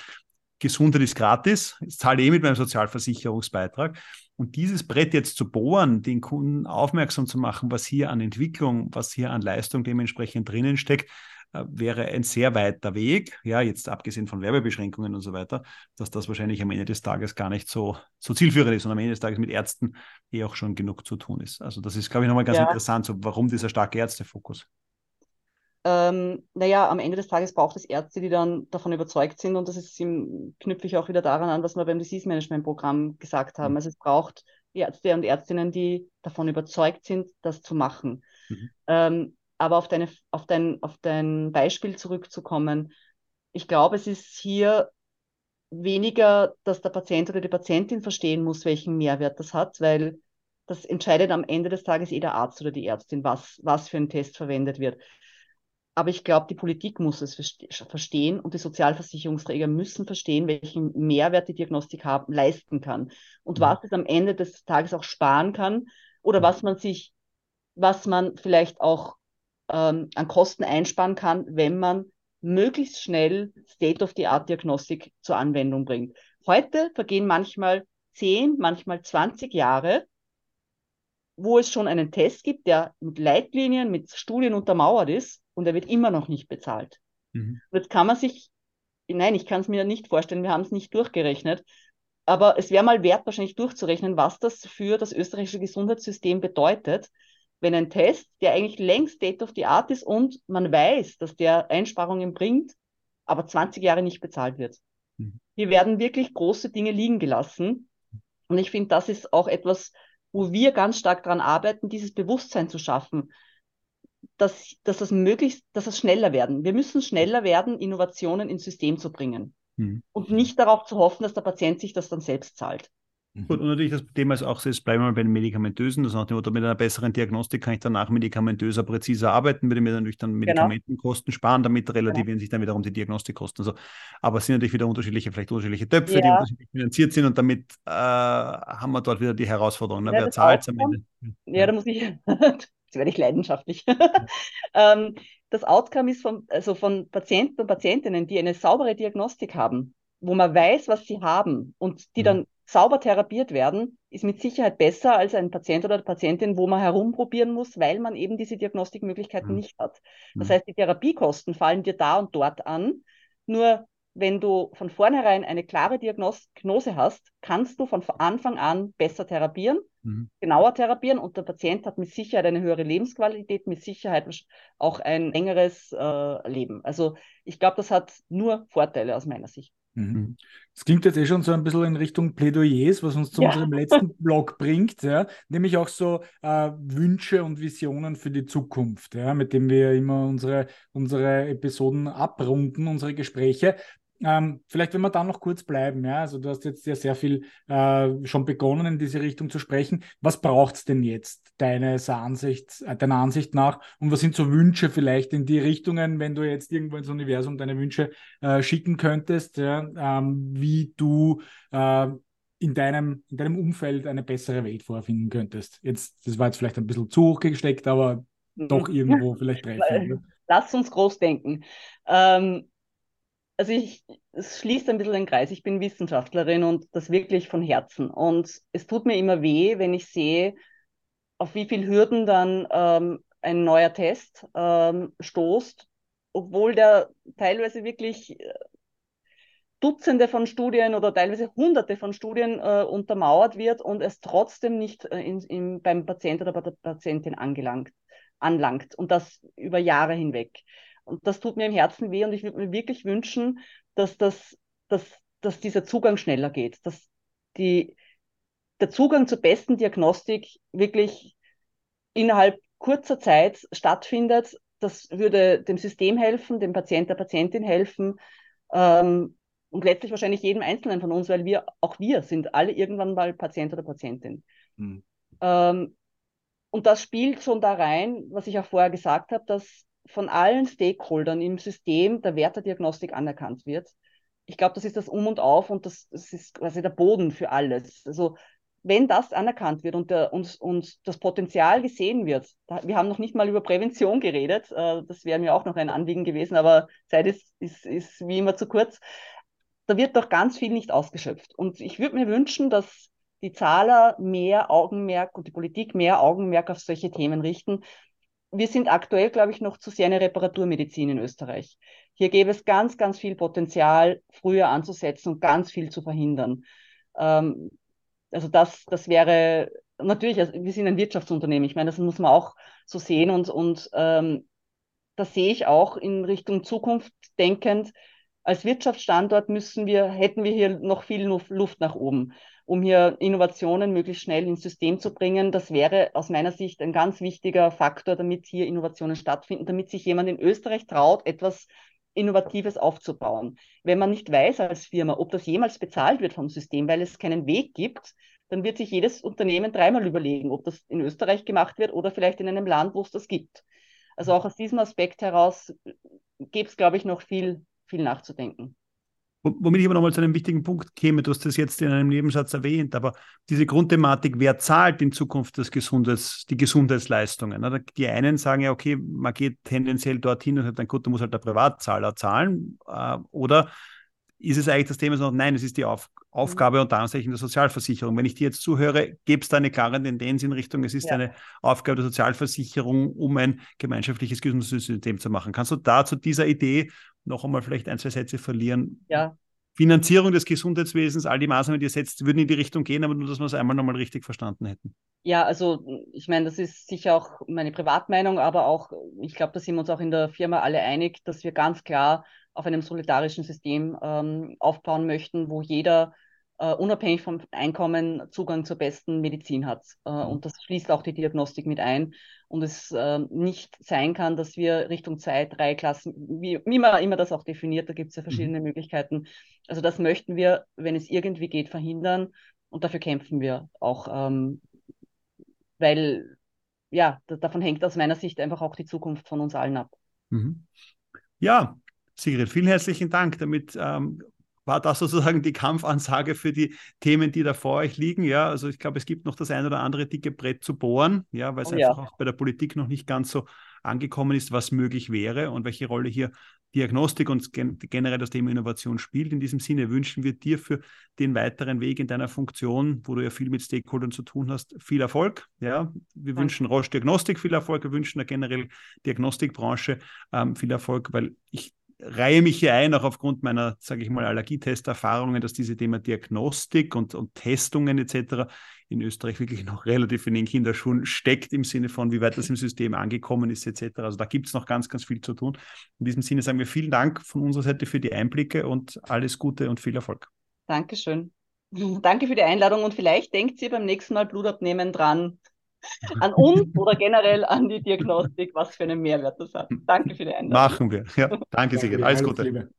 S3: Gesundheit ist gratis, ich zahle eh mit meinem Sozialversicherungsbeitrag. Und dieses Brett jetzt zu bohren, den Kunden aufmerksam zu machen, was hier an Entwicklung, was hier an Leistung dementsprechend drinnen steckt, äh, wäre ein sehr weiter Weg. Ja, jetzt abgesehen von Werbebeschränkungen und so weiter, dass das wahrscheinlich am Ende des Tages gar nicht so, so zielführend ist und am Ende des Tages mit Ärzten eh auch schon genug zu tun ist. Also das ist, glaube ich, nochmal ganz ja. interessant, so warum dieser starke Ärztefokus
S2: ähm, naja, am Ende des Tages braucht es Ärzte, die dann davon überzeugt sind und das ist, knüpfe ich auch wieder daran an, was wir beim Disease Management Programm gesagt haben. Mhm. Also es braucht Ärzte und Ärztinnen, die davon überzeugt sind, das zu machen. Mhm. Ähm, aber auf, deine, auf, dein, auf dein Beispiel zurückzukommen, ich glaube, es ist hier weniger, dass der Patient oder die Patientin verstehen muss, welchen Mehrwert das hat, weil das entscheidet am Ende des Tages eh der Arzt oder die Ärztin, was, was für ein Test verwendet wird. Aber ich glaube, die Politik muss es verstehen und die Sozialversicherungsträger müssen verstehen, welchen Mehrwert die Diagnostik haben, leisten kann und mhm. was es am Ende des Tages auch sparen kann oder was man sich, was man vielleicht auch ähm, an Kosten einsparen kann, wenn man möglichst schnell State-of-the-Art-Diagnostik zur Anwendung bringt. Heute vergehen manchmal 10, manchmal 20 Jahre, wo es schon einen Test gibt, der mit Leitlinien, mit Studien untermauert ist, und er wird immer noch nicht bezahlt. Mhm. Jetzt kann man sich, nein, ich kann es mir nicht vorstellen, wir haben es nicht durchgerechnet, aber es wäre mal wert, wahrscheinlich durchzurechnen, was das für das österreichische Gesundheitssystem bedeutet, wenn ein Test, der eigentlich längst State of the Art ist und man weiß, dass der Einsparungen bringt, aber 20 Jahre nicht bezahlt wird. Mhm. Hier werden wirklich große Dinge liegen gelassen. Und ich finde, das ist auch etwas, wo wir ganz stark daran arbeiten, dieses Bewusstsein zu schaffen dass, dass das möglichst, dass das schneller werden. Wir müssen schneller werden, Innovationen ins System zu bringen. Mhm. Und nicht darauf zu hoffen, dass der Patient sich das dann selbst zahlt.
S3: Mhm. Gut, und natürlich das Thema ist auch, jetzt bleiben wir bei den Medikamentösen, das heißt, mit einer besseren Diagnostik kann ich danach medikamentöser präziser arbeiten, würde mir natürlich dann genau. Medikamentenkosten genau. sparen, damit relativieren genau. sich dann wiederum die Diagnostikkosten. Also, aber es sind natürlich wieder unterschiedliche, vielleicht unterschiedliche Töpfe, ja. die unterschiedlich finanziert sind und damit äh, haben wir dort wieder die Herausforderung. Ne? Ja, Wer zahlt am Ende?
S2: Ja, da muss ich jetzt werde ich leidenschaftlich. ähm, das Outcome ist von, also von Patienten und Patientinnen, die eine saubere Diagnostik haben, wo man weiß, was sie haben und die mhm. dann sauber therapiert werden, ist mit Sicherheit besser als ein Patient oder eine Patientin, wo man herumprobieren muss, weil man eben diese Diagnostikmöglichkeiten mhm. nicht hat. Das mhm. heißt, die Therapiekosten fallen dir da und dort an. Nur wenn du von vornherein eine klare Diagnose hast, kannst du von Anfang an besser therapieren, mhm. genauer therapieren und der Patient hat mit Sicherheit eine höhere Lebensqualität, mit Sicherheit auch ein längeres äh, Leben. Also ich glaube, das hat nur Vorteile aus meiner Sicht.
S1: Mhm. Das klingt jetzt eh schon so ein bisschen in Richtung Plädoyers, was uns zu ja. unserem letzten Blog bringt, ja? nämlich auch so äh, Wünsche und Visionen für die Zukunft, ja? mit dem wir immer unsere, unsere Episoden abrunden, unsere Gespräche. Ähm, vielleicht, wenn wir da noch kurz bleiben, ja, also du hast jetzt ja sehr viel äh, schon begonnen, in diese Richtung zu sprechen. Was braucht es denn jetzt deines Ansicht, äh, deiner Ansicht nach? Und was sind so Wünsche vielleicht in die Richtungen, wenn du jetzt irgendwo ins Universum deine Wünsche äh, schicken könntest, ja, ähm, wie du äh, in deinem, in deinem Umfeld eine bessere Welt vorfinden könntest? Jetzt, das war jetzt vielleicht ein bisschen zu hoch gesteckt, aber doch irgendwo vielleicht treffend.
S2: Lass uns groß denken. Ähm, also ich, es schließt ein bisschen den Kreis. Ich bin Wissenschaftlerin und das wirklich von Herzen. Und es tut mir immer weh, wenn ich sehe, auf wie viele Hürden dann ähm, ein neuer Test ähm, stoßt, obwohl der teilweise wirklich äh, Dutzende von Studien oder teilweise Hunderte von Studien äh, untermauert wird und es trotzdem nicht äh, in, in, beim Patient oder bei der Patientin angelangt, anlangt und das über Jahre hinweg. Und das tut mir im Herzen weh und ich würde mir wirklich wünschen, dass, das, dass, dass dieser Zugang schneller geht, dass die, der Zugang zur besten Diagnostik wirklich innerhalb kurzer Zeit stattfindet. Das würde dem System helfen, dem Patient, der Patientin helfen ähm, und letztlich wahrscheinlich jedem Einzelnen von uns, weil wir, auch wir sind alle irgendwann mal Patient oder Patientin. Mhm. Ähm, und das spielt schon da rein, was ich auch vorher gesagt habe, dass von allen Stakeholdern im System der Wertediagnostik anerkannt wird. Ich glaube, das ist das Um und Auf und das, das ist quasi der Boden für alles. Also wenn das anerkannt wird und, der, und, und das Potenzial gesehen wird, da, wir haben noch nicht mal über Prävention geredet, äh, das wäre mir auch noch ein Anliegen gewesen, aber Zeit ist, ist, ist wie immer zu kurz. Da wird doch ganz viel nicht ausgeschöpft. Und ich würde mir wünschen, dass die Zahler mehr Augenmerk und die Politik mehr Augenmerk auf solche Themen richten. Wir sind aktuell, glaube ich, noch zu sehr eine Reparaturmedizin in Österreich. Hier gäbe es ganz, ganz viel Potenzial, früher anzusetzen und ganz viel zu verhindern. Ähm, also das, das wäre natürlich, also wir sind ein Wirtschaftsunternehmen. Ich meine, das muss man auch so sehen und, und ähm, das sehe ich auch in Richtung Zukunft denkend. Als Wirtschaftsstandort müssen wir, hätten wir hier noch viel Luft nach oben, um hier Innovationen möglichst schnell ins System zu bringen. Das wäre aus meiner Sicht ein ganz wichtiger Faktor, damit hier Innovationen stattfinden, damit sich jemand in Österreich traut, etwas Innovatives aufzubauen. Wenn man nicht weiß als Firma, ob das jemals bezahlt wird vom System, weil es keinen Weg gibt, dann wird sich jedes Unternehmen dreimal überlegen, ob das in Österreich gemacht wird oder vielleicht in einem Land, wo es das gibt. Also auch aus diesem Aspekt heraus gibt es, glaube ich, noch viel, viel nachzudenken.
S3: Womit ich aber nochmal zu einem wichtigen Punkt käme, du hast das jetzt in einem Nebensatz erwähnt, aber diese Grundthematik, wer zahlt in Zukunft das Gesundheits, die Gesundheitsleistungen? Die einen sagen ja, okay, man geht tendenziell dorthin und sagt dann, gut, da muss halt der Privatzahler zahlen. Äh, oder ist es eigentlich das Thema, sondern nein, es ist die Auf Aufgabe unter Anführungszeichen der Sozialversicherung. Wenn ich dir jetzt zuhöre, gäbe es da eine klare Tendenz in Richtung, es ist ja. eine Aufgabe der Sozialversicherung, um ein gemeinschaftliches Gesundheitssystem zu machen. Kannst du da zu dieser Idee noch einmal vielleicht ein, zwei Sätze verlieren.
S2: Ja.
S3: Finanzierung des Gesundheitswesens, all die Maßnahmen, die ihr setzt, würden in die Richtung gehen, aber nur, dass wir es einmal nochmal richtig verstanden hätten.
S2: Ja, also ich meine, das ist sicher auch meine Privatmeinung, aber auch, ich glaube, da sind wir uns auch in der Firma alle einig, dass wir ganz klar auf einem solidarischen System ähm, aufbauen möchten, wo jeder uh, unabhängig vom Einkommen Zugang zur besten Medizin hat. Uh, und das schließt auch die Diagnostik mit ein. Und es uh, nicht sein kann, dass wir Richtung zwei, drei Klassen, wie, wie man immer das auch definiert, da gibt es ja verschiedene mhm. Möglichkeiten. Also das möchten wir, wenn es irgendwie geht, verhindern. Und dafür kämpfen wir auch, ähm, weil ja, davon hängt aus meiner Sicht einfach auch die Zukunft von uns allen ab.
S3: Mhm. Ja, Sigrid, vielen herzlichen Dank. Damit ähm, war das sozusagen die Kampfansage für die Themen, die da vor euch liegen. Ja, also ich glaube, es gibt noch das ein oder andere dicke Brett zu bohren, ja, weil es oh, einfach ja. auch bei der Politik noch nicht ganz so angekommen ist, was möglich wäre und welche Rolle hier Diagnostik und generell das Thema Innovation spielt. In diesem Sinne wünschen wir dir für den weiteren Weg in deiner Funktion, wo du ja viel mit Stakeholdern zu tun hast, viel Erfolg. Ja, wir Danke. wünschen Roche Diagnostik viel Erfolg. Wir wünschen der generell Diagnostikbranche ähm, viel Erfolg, weil ich reihe mich hier ein, auch aufgrund meiner, sage ich mal, Allergietesterfahrungen, dass diese Thema Diagnostik und, und Testungen etc. in Österreich wirklich noch relativ in den Kinderschuhen steckt, im Sinne von, wie weit das im System angekommen ist etc. Also da gibt es noch ganz, ganz viel zu tun. In diesem Sinne sagen wir vielen Dank von unserer Seite für die Einblicke und alles Gute und viel Erfolg.
S2: Dankeschön. Danke für die Einladung und vielleicht denkt ihr beim nächsten Mal Blutabnehmen dran, an uns oder generell an die Diagnostik, was für einen Mehrwert das hat. Danke für die Einladung.
S3: Machen wir. Ja, danke, Sigrid. Alles Gute. Liebe.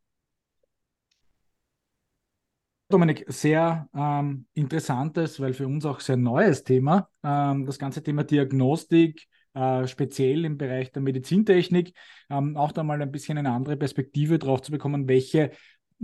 S1: Dominik, sehr ähm, interessantes, weil für uns auch sehr neues Thema. Ähm, das ganze Thema Diagnostik, äh, speziell im Bereich der Medizintechnik, ähm, auch da mal ein bisschen eine andere Perspektive drauf zu bekommen, welche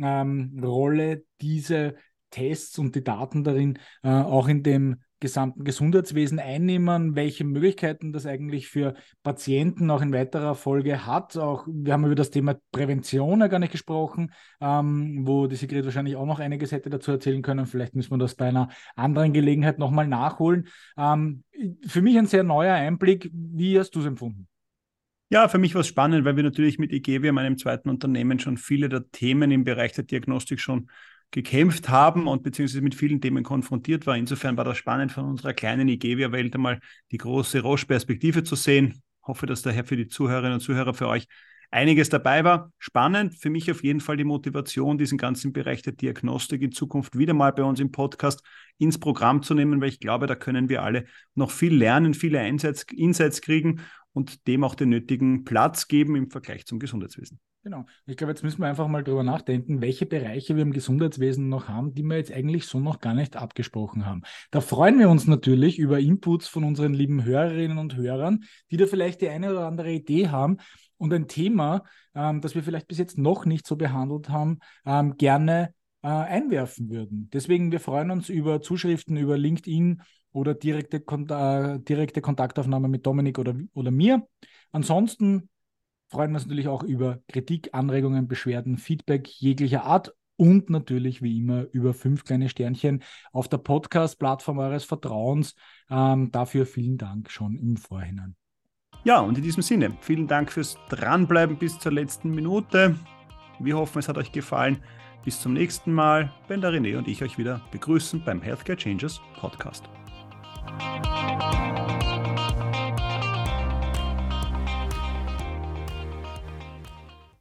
S1: ähm, Rolle diese Tests und die Daten darin äh, auch in dem gesamten Gesundheitswesen einnehmen, welche Möglichkeiten das eigentlich für Patienten auch in weiterer Folge hat. Auch wir haben über das Thema Prävention ja gar nicht gesprochen, ähm, wo die Sigrid wahrscheinlich auch noch einiges hätte dazu erzählen können. Vielleicht müssen wir das bei einer anderen Gelegenheit nochmal nachholen. Ähm, für mich ein sehr neuer Einblick. Wie hast du es empfunden?
S3: Ja, für mich war es spannend, weil wir natürlich mit IGEVIA, meinem zweiten Unternehmen, schon viele der Themen im Bereich der Diagnostik schon gekämpft haben und beziehungsweise mit vielen Themen konfrontiert war. Insofern war das spannend von unserer kleinen Igevia-Welt einmal die große Roche-Perspektive zu sehen. Hoffe, dass daher für die Zuhörerinnen und Zuhörer für euch einiges dabei war. Spannend, für mich auf jeden Fall die Motivation, diesen ganzen Bereich der Diagnostik in Zukunft wieder mal bei uns im Podcast ins Programm zu nehmen, weil ich glaube, da können wir alle noch viel lernen, viele Insights, Insights kriegen und dem auch den nötigen Platz geben im Vergleich zum Gesundheitswesen.
S1: Genau. Ich glaube, jetzt müssen wir einfach mal drüber nachdenken, welche Bereiche wir im Gesundheitswesen noch haben, die wir jetzt eigentlich so noch gar nicht abgesprochen haben. Da freuen wir uns natürlich über Inputs von unseren lieben Hörerinnen und Hörern, die da vielleicht die eine oder andere Idee haben und ein Thema, ähm, das wir vielleicht bis jetzt noch nicht so behandelt haben, ähm, gerne äh, einwerfen würden. Deswegen, wir freuen uns über Zuschriften über LinkedIn oder direkte, äh, direkte Kontaktaufnahme mit Dominik oder, oder mir. Ansonsten freuen wir uns natürlich auch über Kritik, Anregungen, Beschwerden, Feedback jeglicher Art und natürlich wie immer über fünf kleine Sternchen auf der Podcast-Plattform eures Vertrauens. Ähm, dafür vielen Dank schon im Vorhinein.
S3: Ja, und in diesem Sinne, vielen Dank fürs Dranbleiben bis zur letzten Minute. Wir hoffen, es hat euch gefallen. Bis zum nächsten Mal, wenn der René und ich euch wieder begrüßen beim Healthcare Changes Podcast.